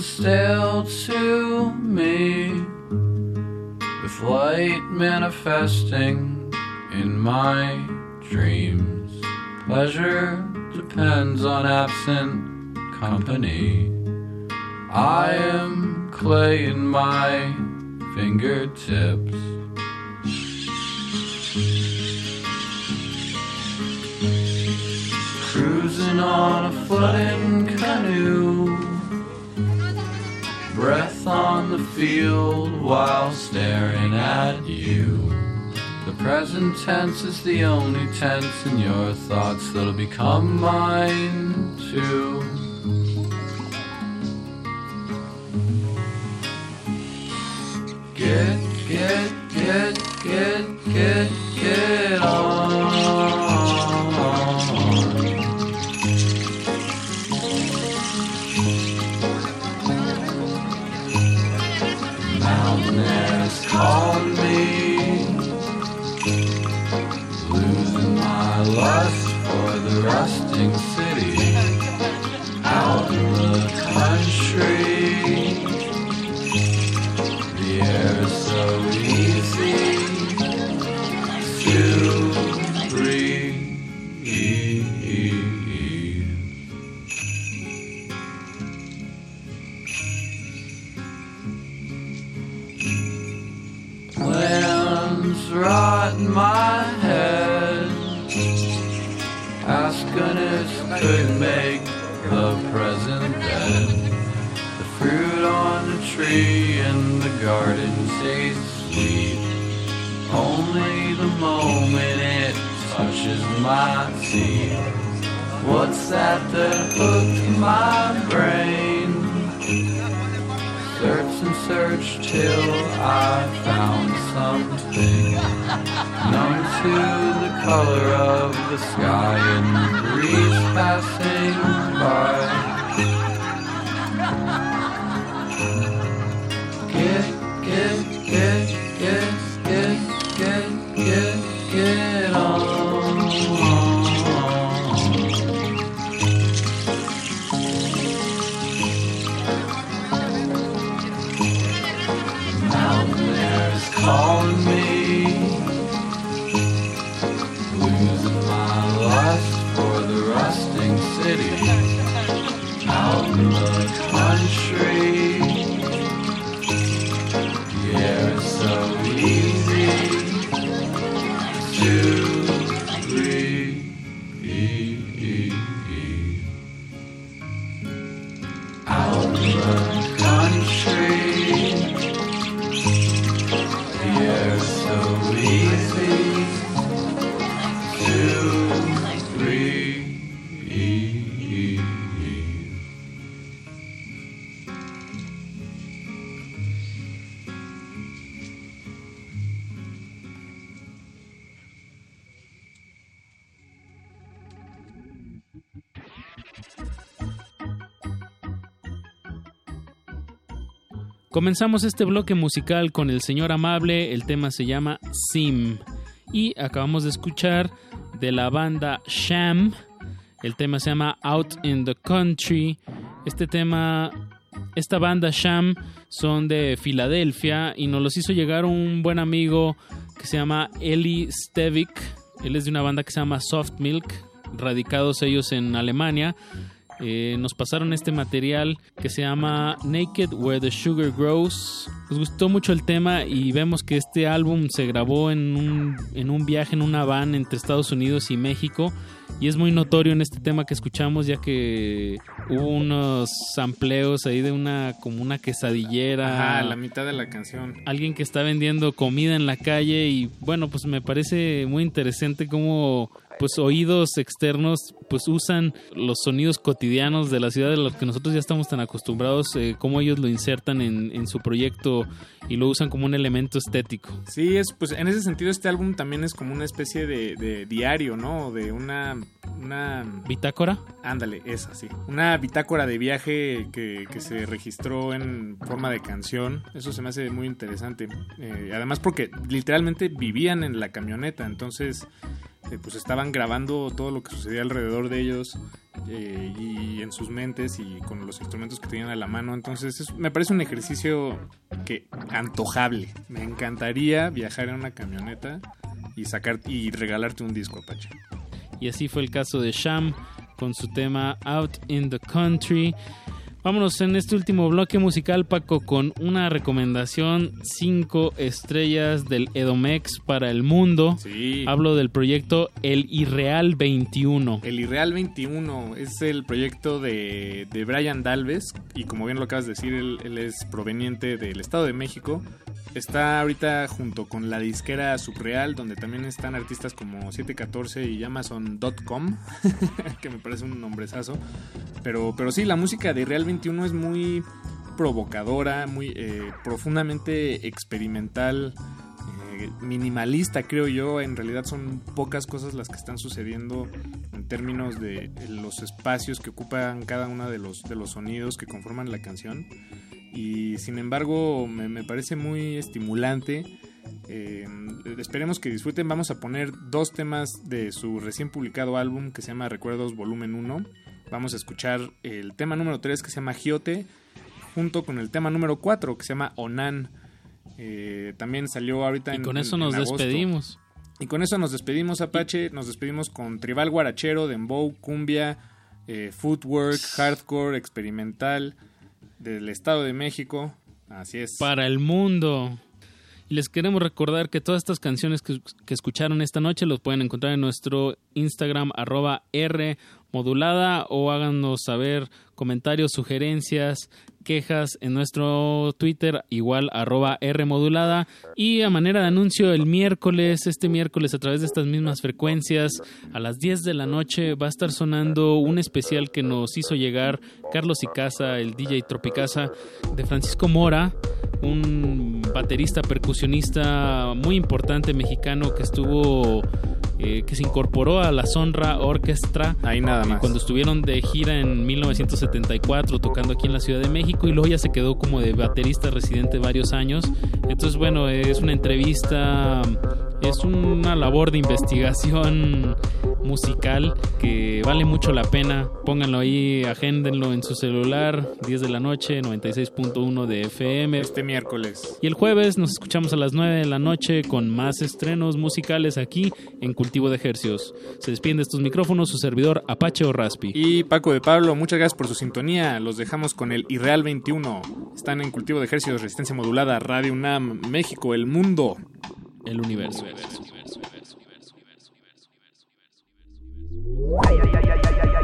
still to me with light manifesting in my dreams. Pleasure depends on absent company. I am clay in my fingertips. Cruising on a floating canoe tense is the only tense in your thoughts that'll become mine too. Get, get, get, get, get, get on. Air me. Losing my lust for the rusting city out the country. My could make the present dead. The fruit on the tree in the garden tastes sweet. Only the moment it touches my teeth. What's that that hooked my brain? Search and search till I found something numb to the color of the sky and the breeze passing by. Get, get, get, get, Comenzamos este bloque musical con el señor amable, el tema se llama Sim y acabamos de escuchar de la banda Sham, el tema se llama Out in the Country. Este tema, esta banda Sham son de Filadelfia y nos los hizo llegar un buen amigo que se llama Eli Stevik. Él es de una banda que se llama Soft Milk, radicados ellos en Alemania. Eh, nos pasaron este material que se llama Naked Where the Sugar Grows. Nos gustó mucho el tema y vemos que este álbum se grabó en un, en un viaje en una van entre Estados Unidos y México. Y es muy notorio en este tema que escuchamos ya que hubo unos sampleos ahí de una como una quesadillera. Ajá, la mitad de la canción. Alguien que está vendiendo comida en la calle y bueno, pues me parece muy interesante cómo pues oídos externos pues usan los sonidos cotidianos de la ciudad de los que nosotros ya estamos tan acostumbrados, eh, cómo ellos lo insertan en, en, su proyecto y lo usan como un elemento estético. Sí, es pues en ese sentido este álbum también es como una especie de, de diario, ¿no? De una, una... ¿Bitácora? Ándale, esa, sí. Una bitácora de viaje que, que, se registró en forma de canción. Eso se me hace muy interesante. Eh, además porque literalmente vivían en la camioneta, entonces eh, pues estaban grabando todo lo que sucedía alrededor de ellos eh, y en sus mentes y con los instrumentos que tenían a la mano. Entonces es, me parece un ejercicio que antojable. Me encantaría viajar en una camioneta y sacar y regalarte un disco Apache. Y así fue el caso de Sham con su tema Out in the Country. Vámonos en este último bloque musical, Paco, con una recomendación 5 estrellas del Edomex para el mundo. Sí. Hablo del proyecto El Irreal 21. El Irreal 21 es el proyecto de, de Brian Dalves y como bien lo acabas de decir, él, él, es proveniente del Estado de México. Está ahorita junto con la disquera Subreal, donde también están artistas como 714 y Amazon.com, que me parece un nombrezazo. Pero, pero sí, la música de Irreal 21 es muy provocadora, muy eh, profundamente experimental, minimalista creo yo. En realidad son pocas cosas las que están sucediendo en términos de los espacios que ocupan cada uno de los, de los sonidos que conforman la canción. Y sin embargo me, me parece muy estimulante. Eh, esperemos que disfruten. Vamos a poner dos temas de su recién publicado álbum que se llama Recuerdos Volumen 1. Vamos a escuchar el tema número 3 que se llama Giote, junto con el tema número 4 que se llama Onan. Eh, también salió ahorita y en con eso en, nos en despedimos. Y con eso nos despedimos, Apache. Nos despedimos con tribal guarachero, dembow, cumbia, eh, footwork, hardcore, experimental del Estado de México. Así es. Para el mundo. Y les queremos recordar que todas estas canciones que, que, escucharon esta noche los pueden encontrar en nuestro Instagram arroba R modulada o háganos saber comentarios, sugerencias, quejas en nuestro Twitter, igual arroba R modulada. Y a manera de anuncio, el miércoles, este miércoles a través de estas mismas frecuencias, a las 10 de la noche va a estar sonando un especial que nos hizo llegar Carlos Icaza, el DJ Tropicasa, de Francisco Mora, un baterista percusionista muy importante mexicano que estuvo eh, que se incorporó a la Sonra Orchestra. Ahí nada más. Cuando estuvieron de gira en 1974 tocando aquí en la Ciudad de México y luego ya se quedó como de baterista residente varios años. Entonces, bueno, es una entrevista, es una labor de investigación musical que vale mucho la pena. Pónganlo ahí, agéndenlo en su celular, 10 de la noche, 96.1 de FM. Este miércoles. Y el jueves nos escuchamos a las 9 de la noche con más estrenos musicales aquí en Cultivo de Ejercios. Se despide de estos micrófonos su servidor Apache o Raspi. Y Paco de Pablo, muchas gracias por su sintonía. Los dejamos con el Irreal 21. Están en Cultivo de Ejercicios, Resistencia Modulada, Radio UNAM, México, el mundo. El universo. Cultivo de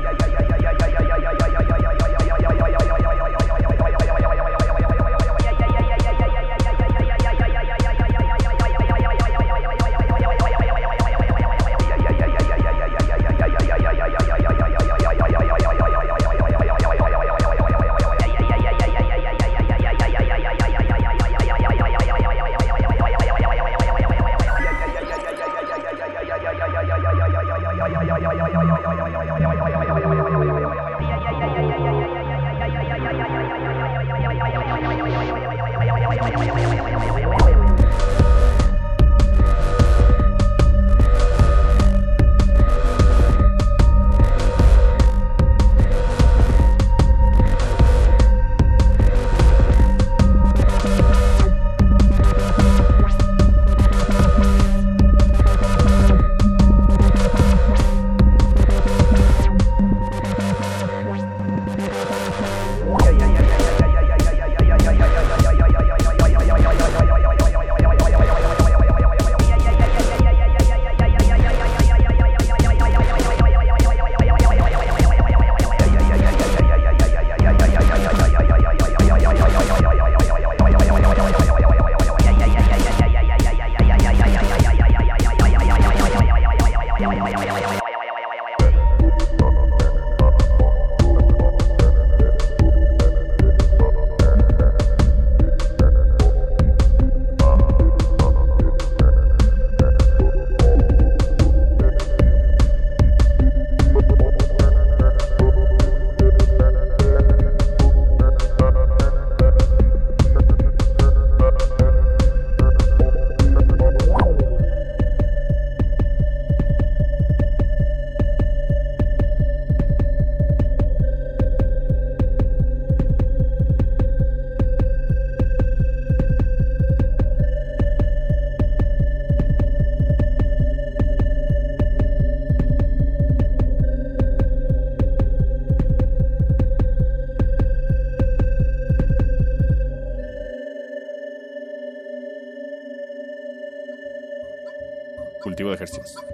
Ejercicios. Ultramarinos.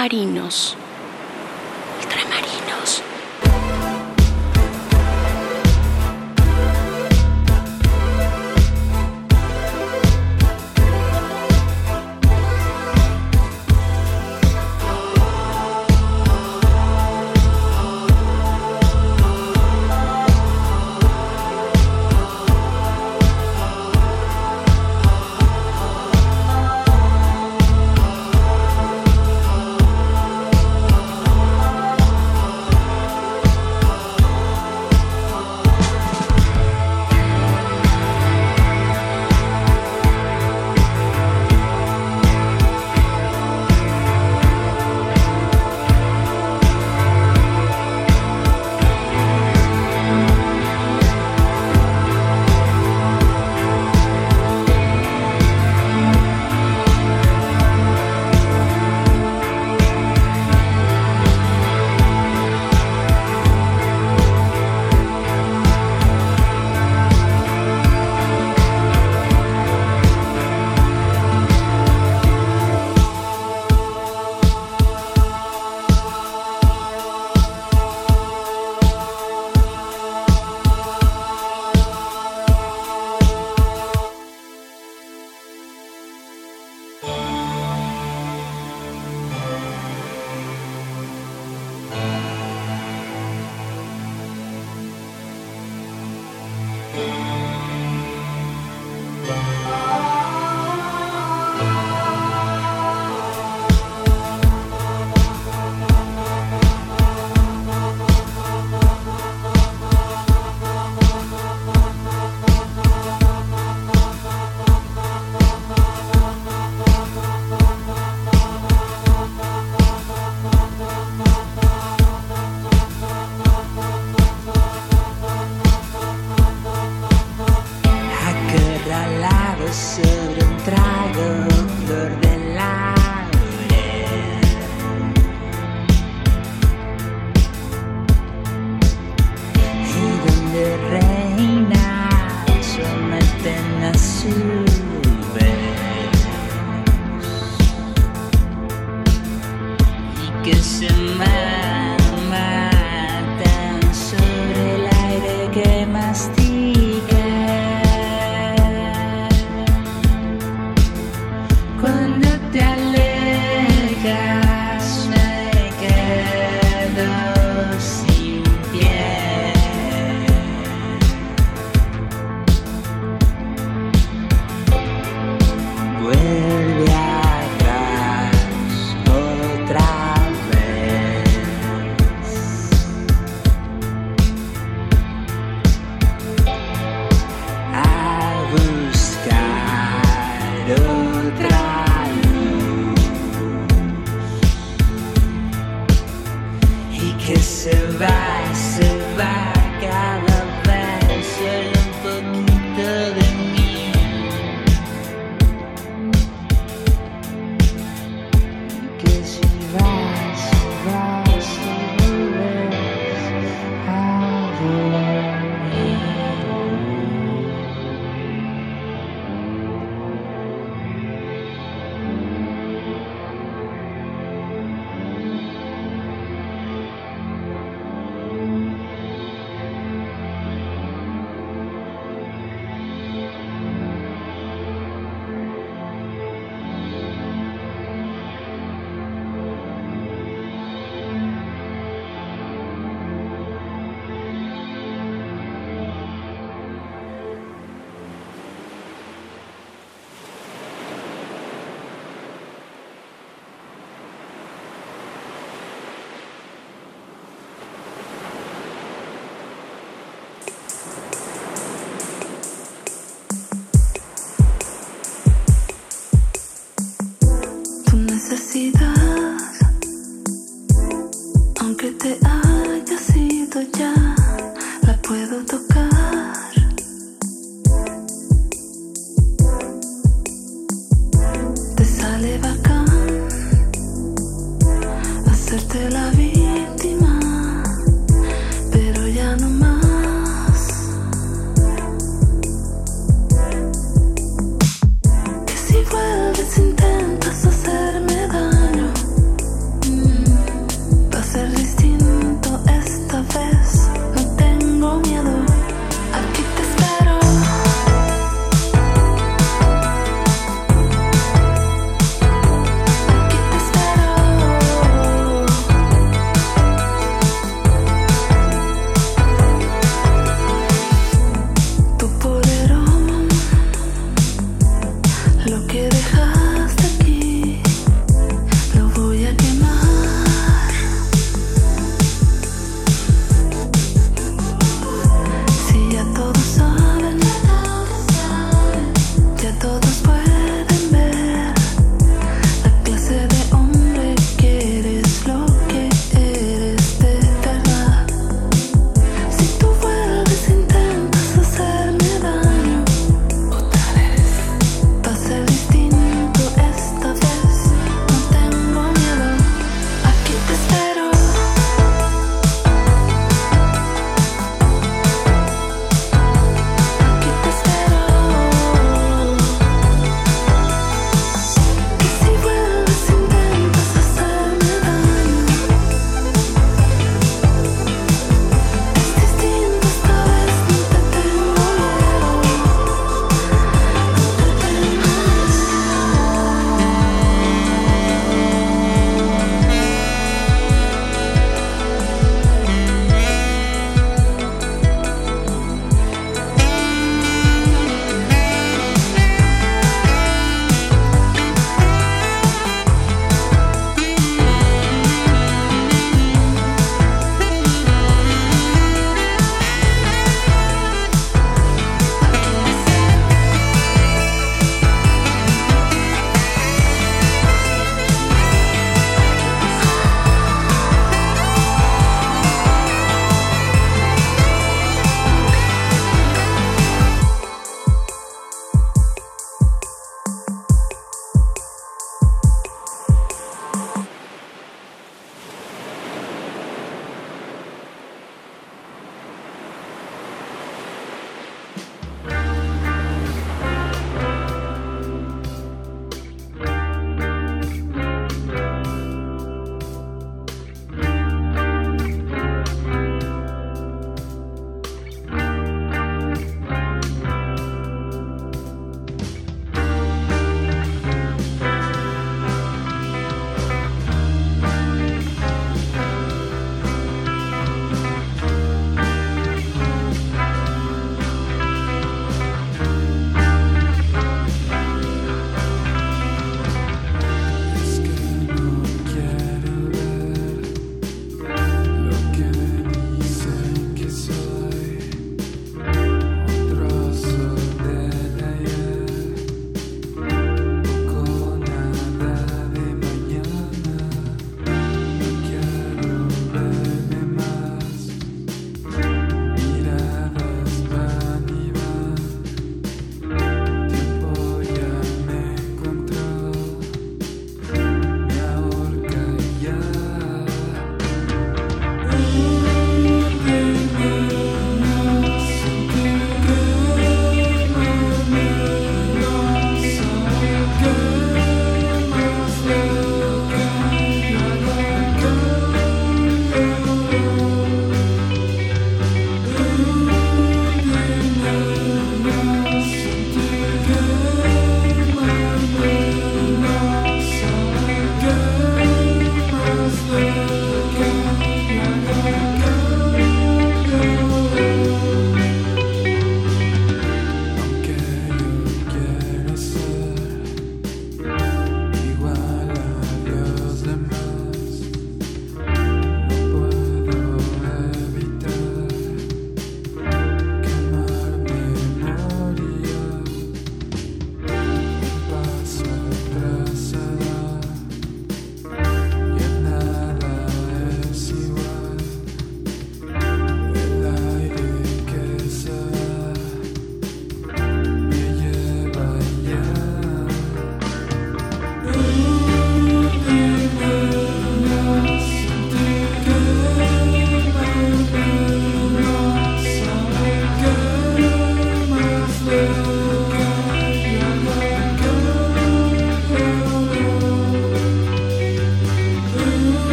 Ultramarinos.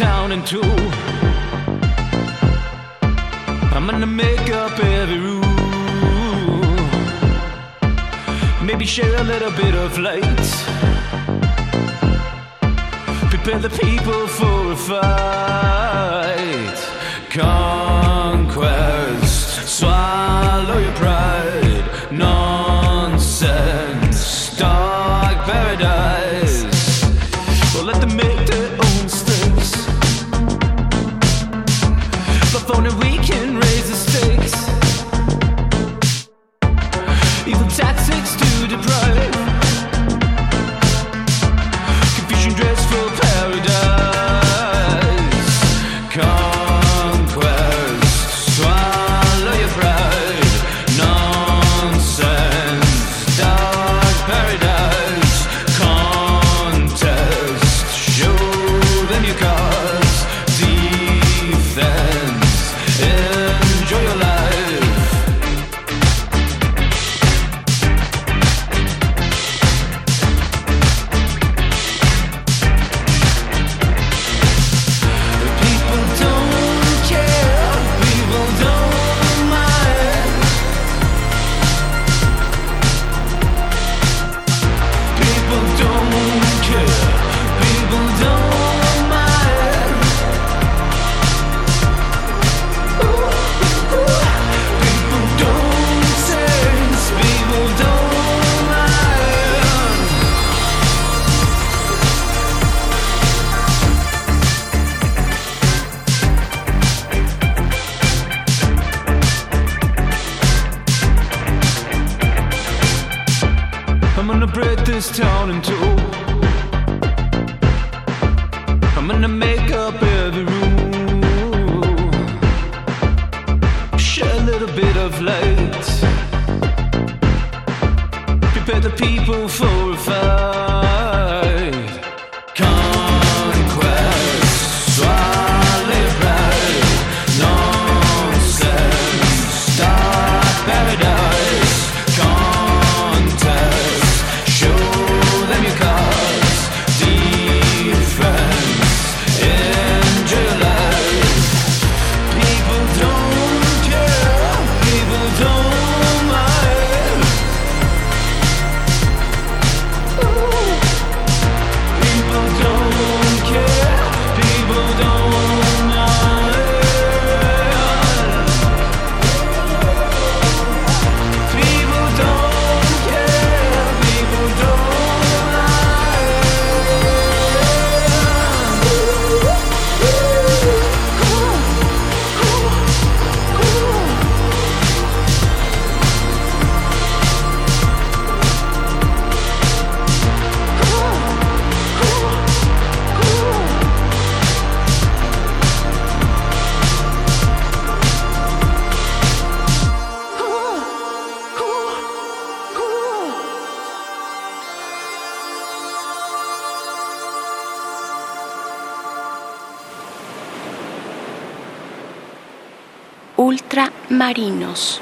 town in two. I'm gonna make up every rule. Maybe share a little bit of light. Prepare the people for a fight. Conquest, swallow your pride. Ultramarinos.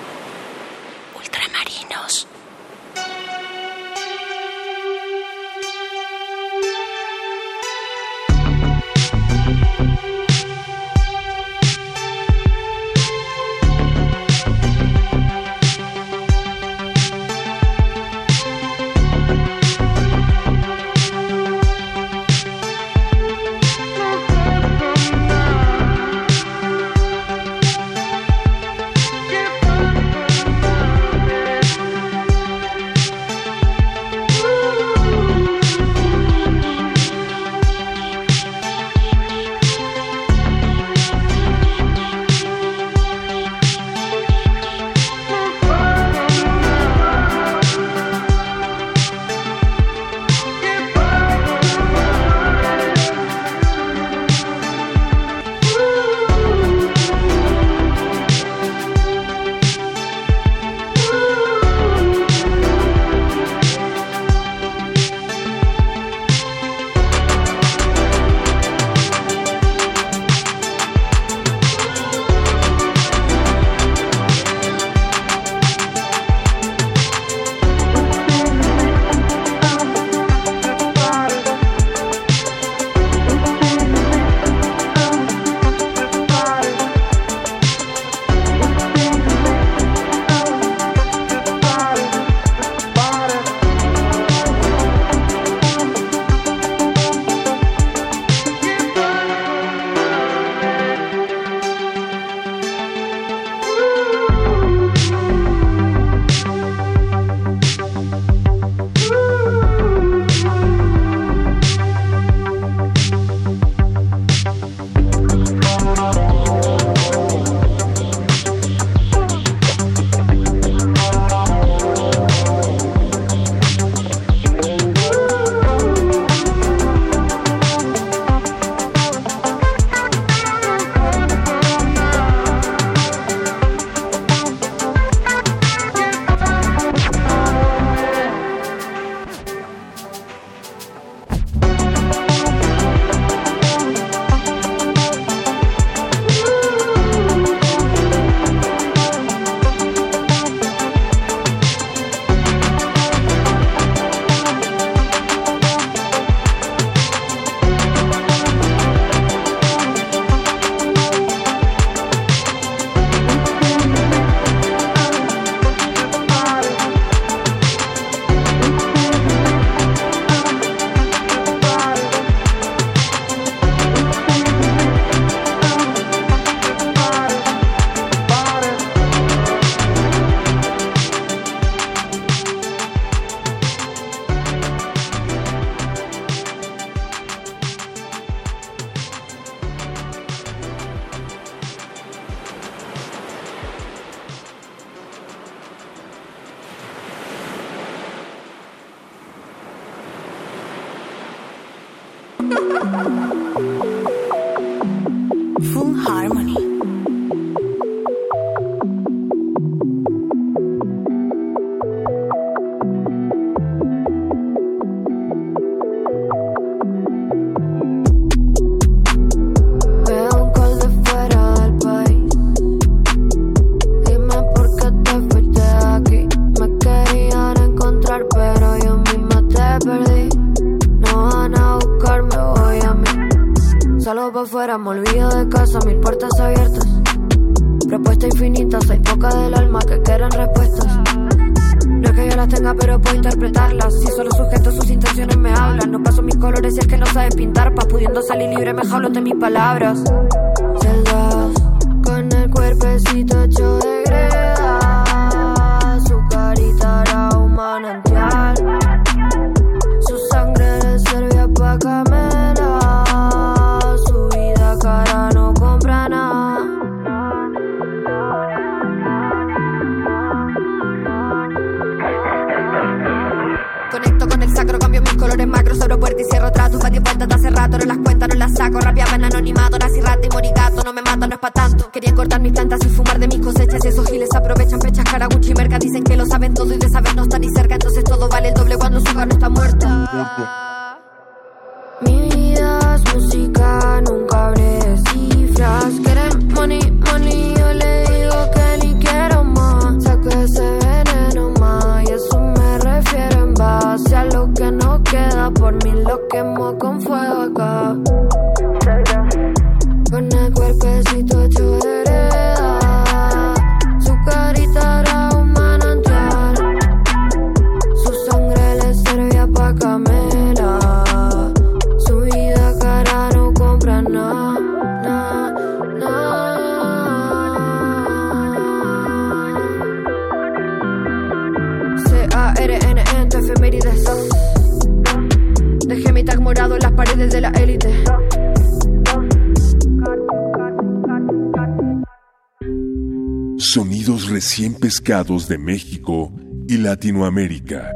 De México y Latinoamérica.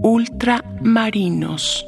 Ultramarinos.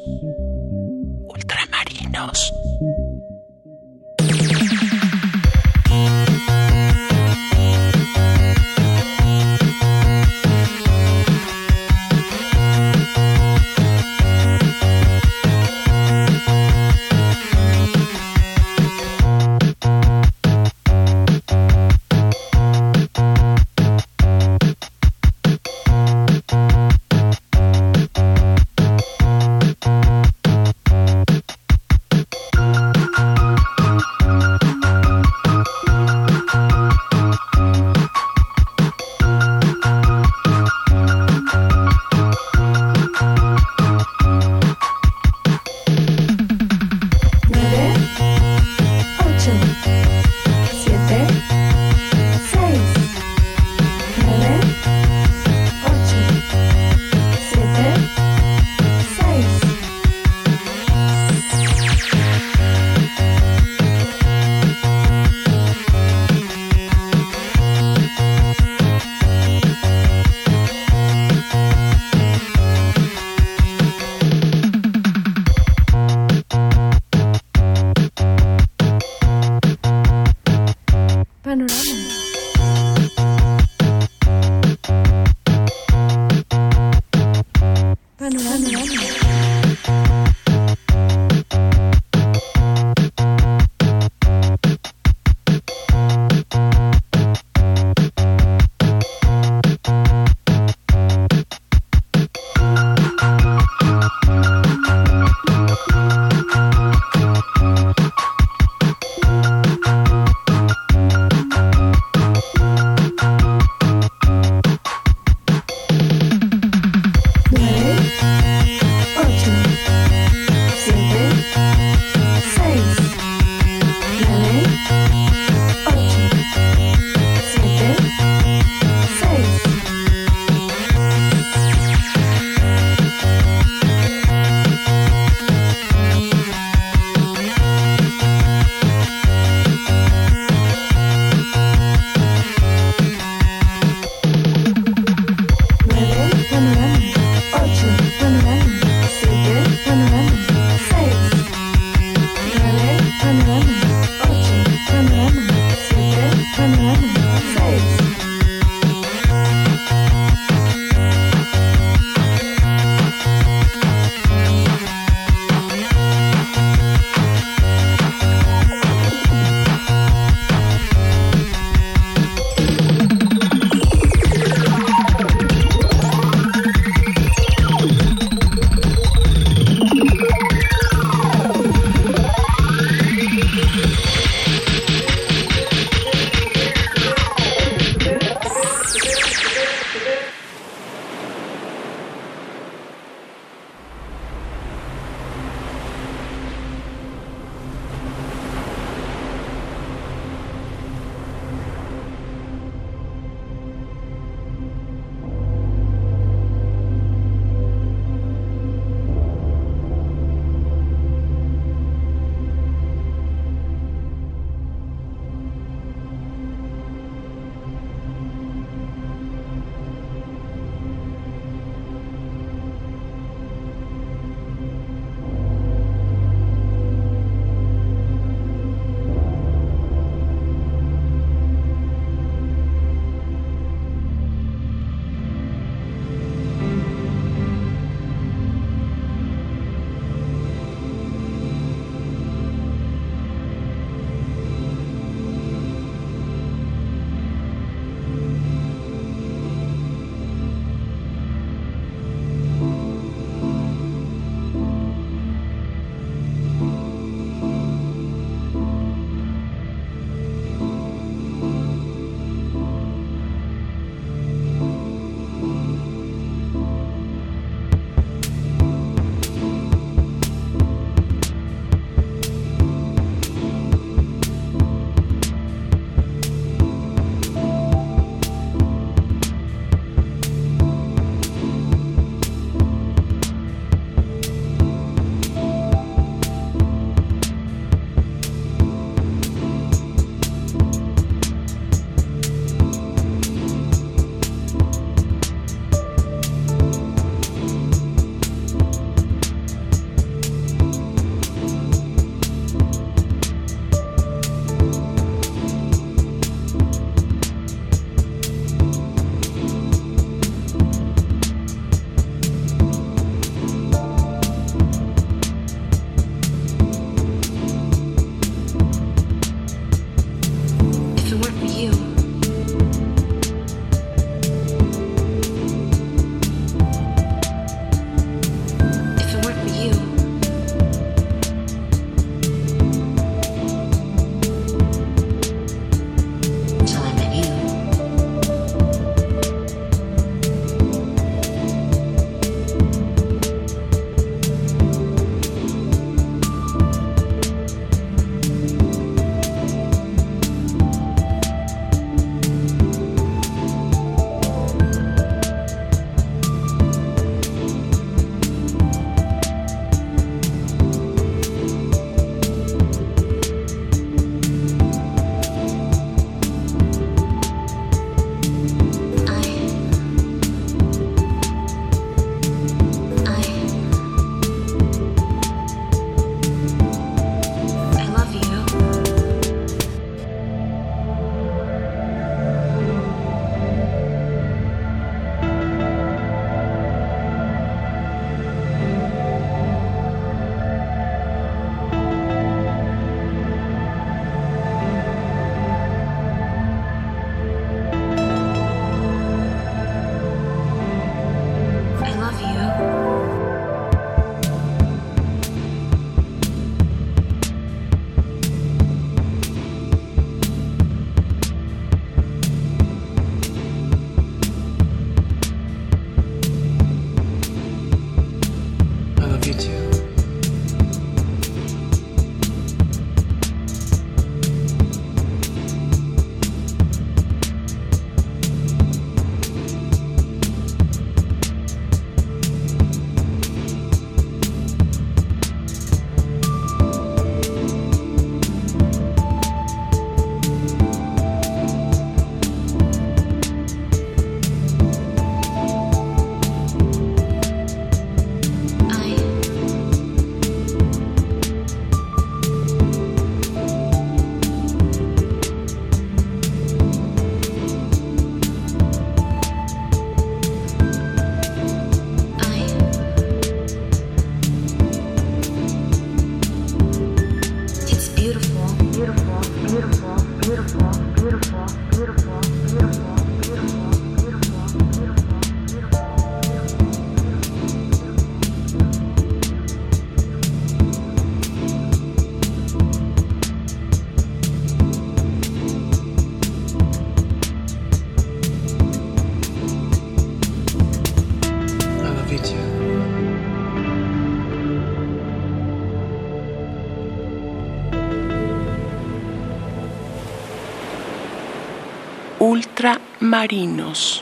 Ultramarinos.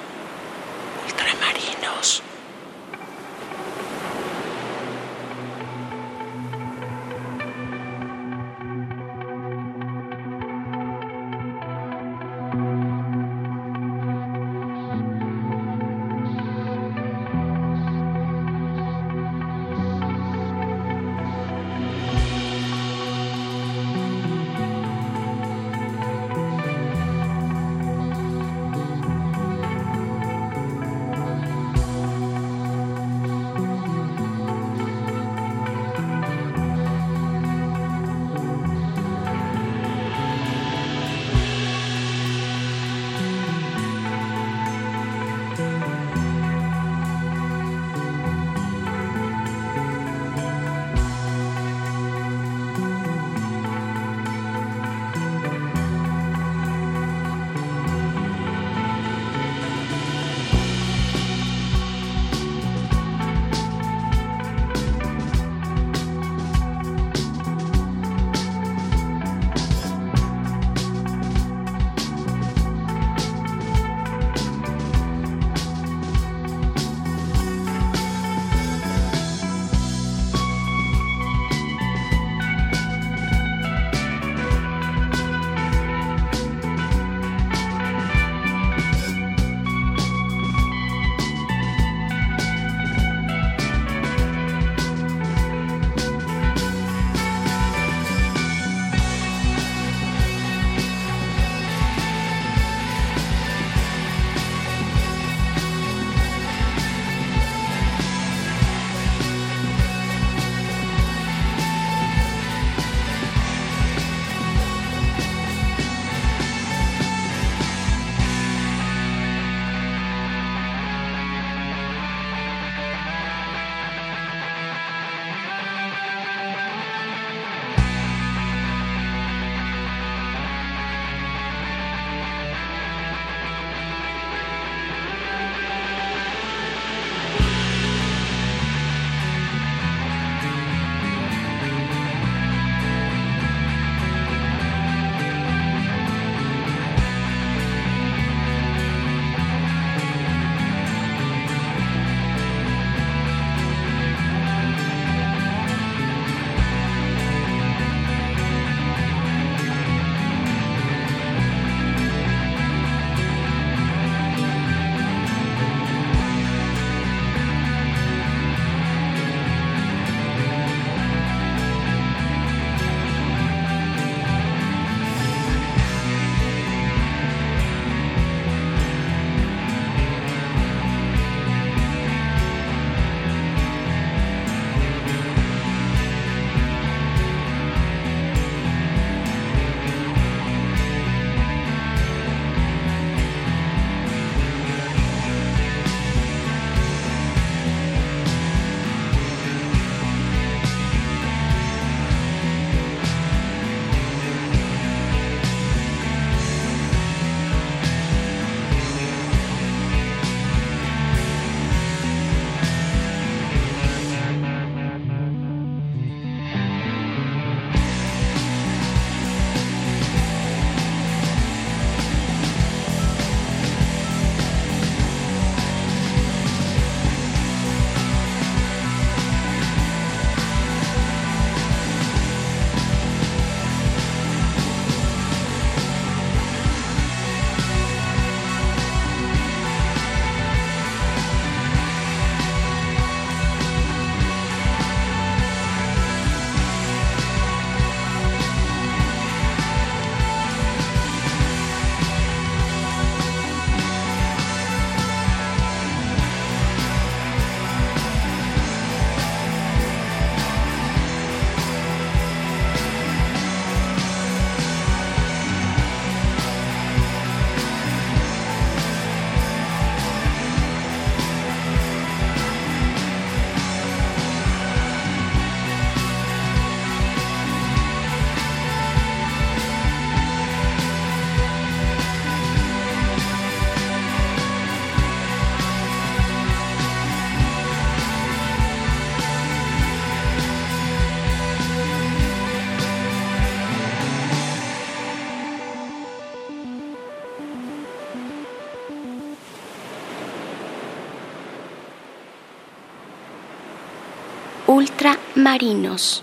Ultramarinos.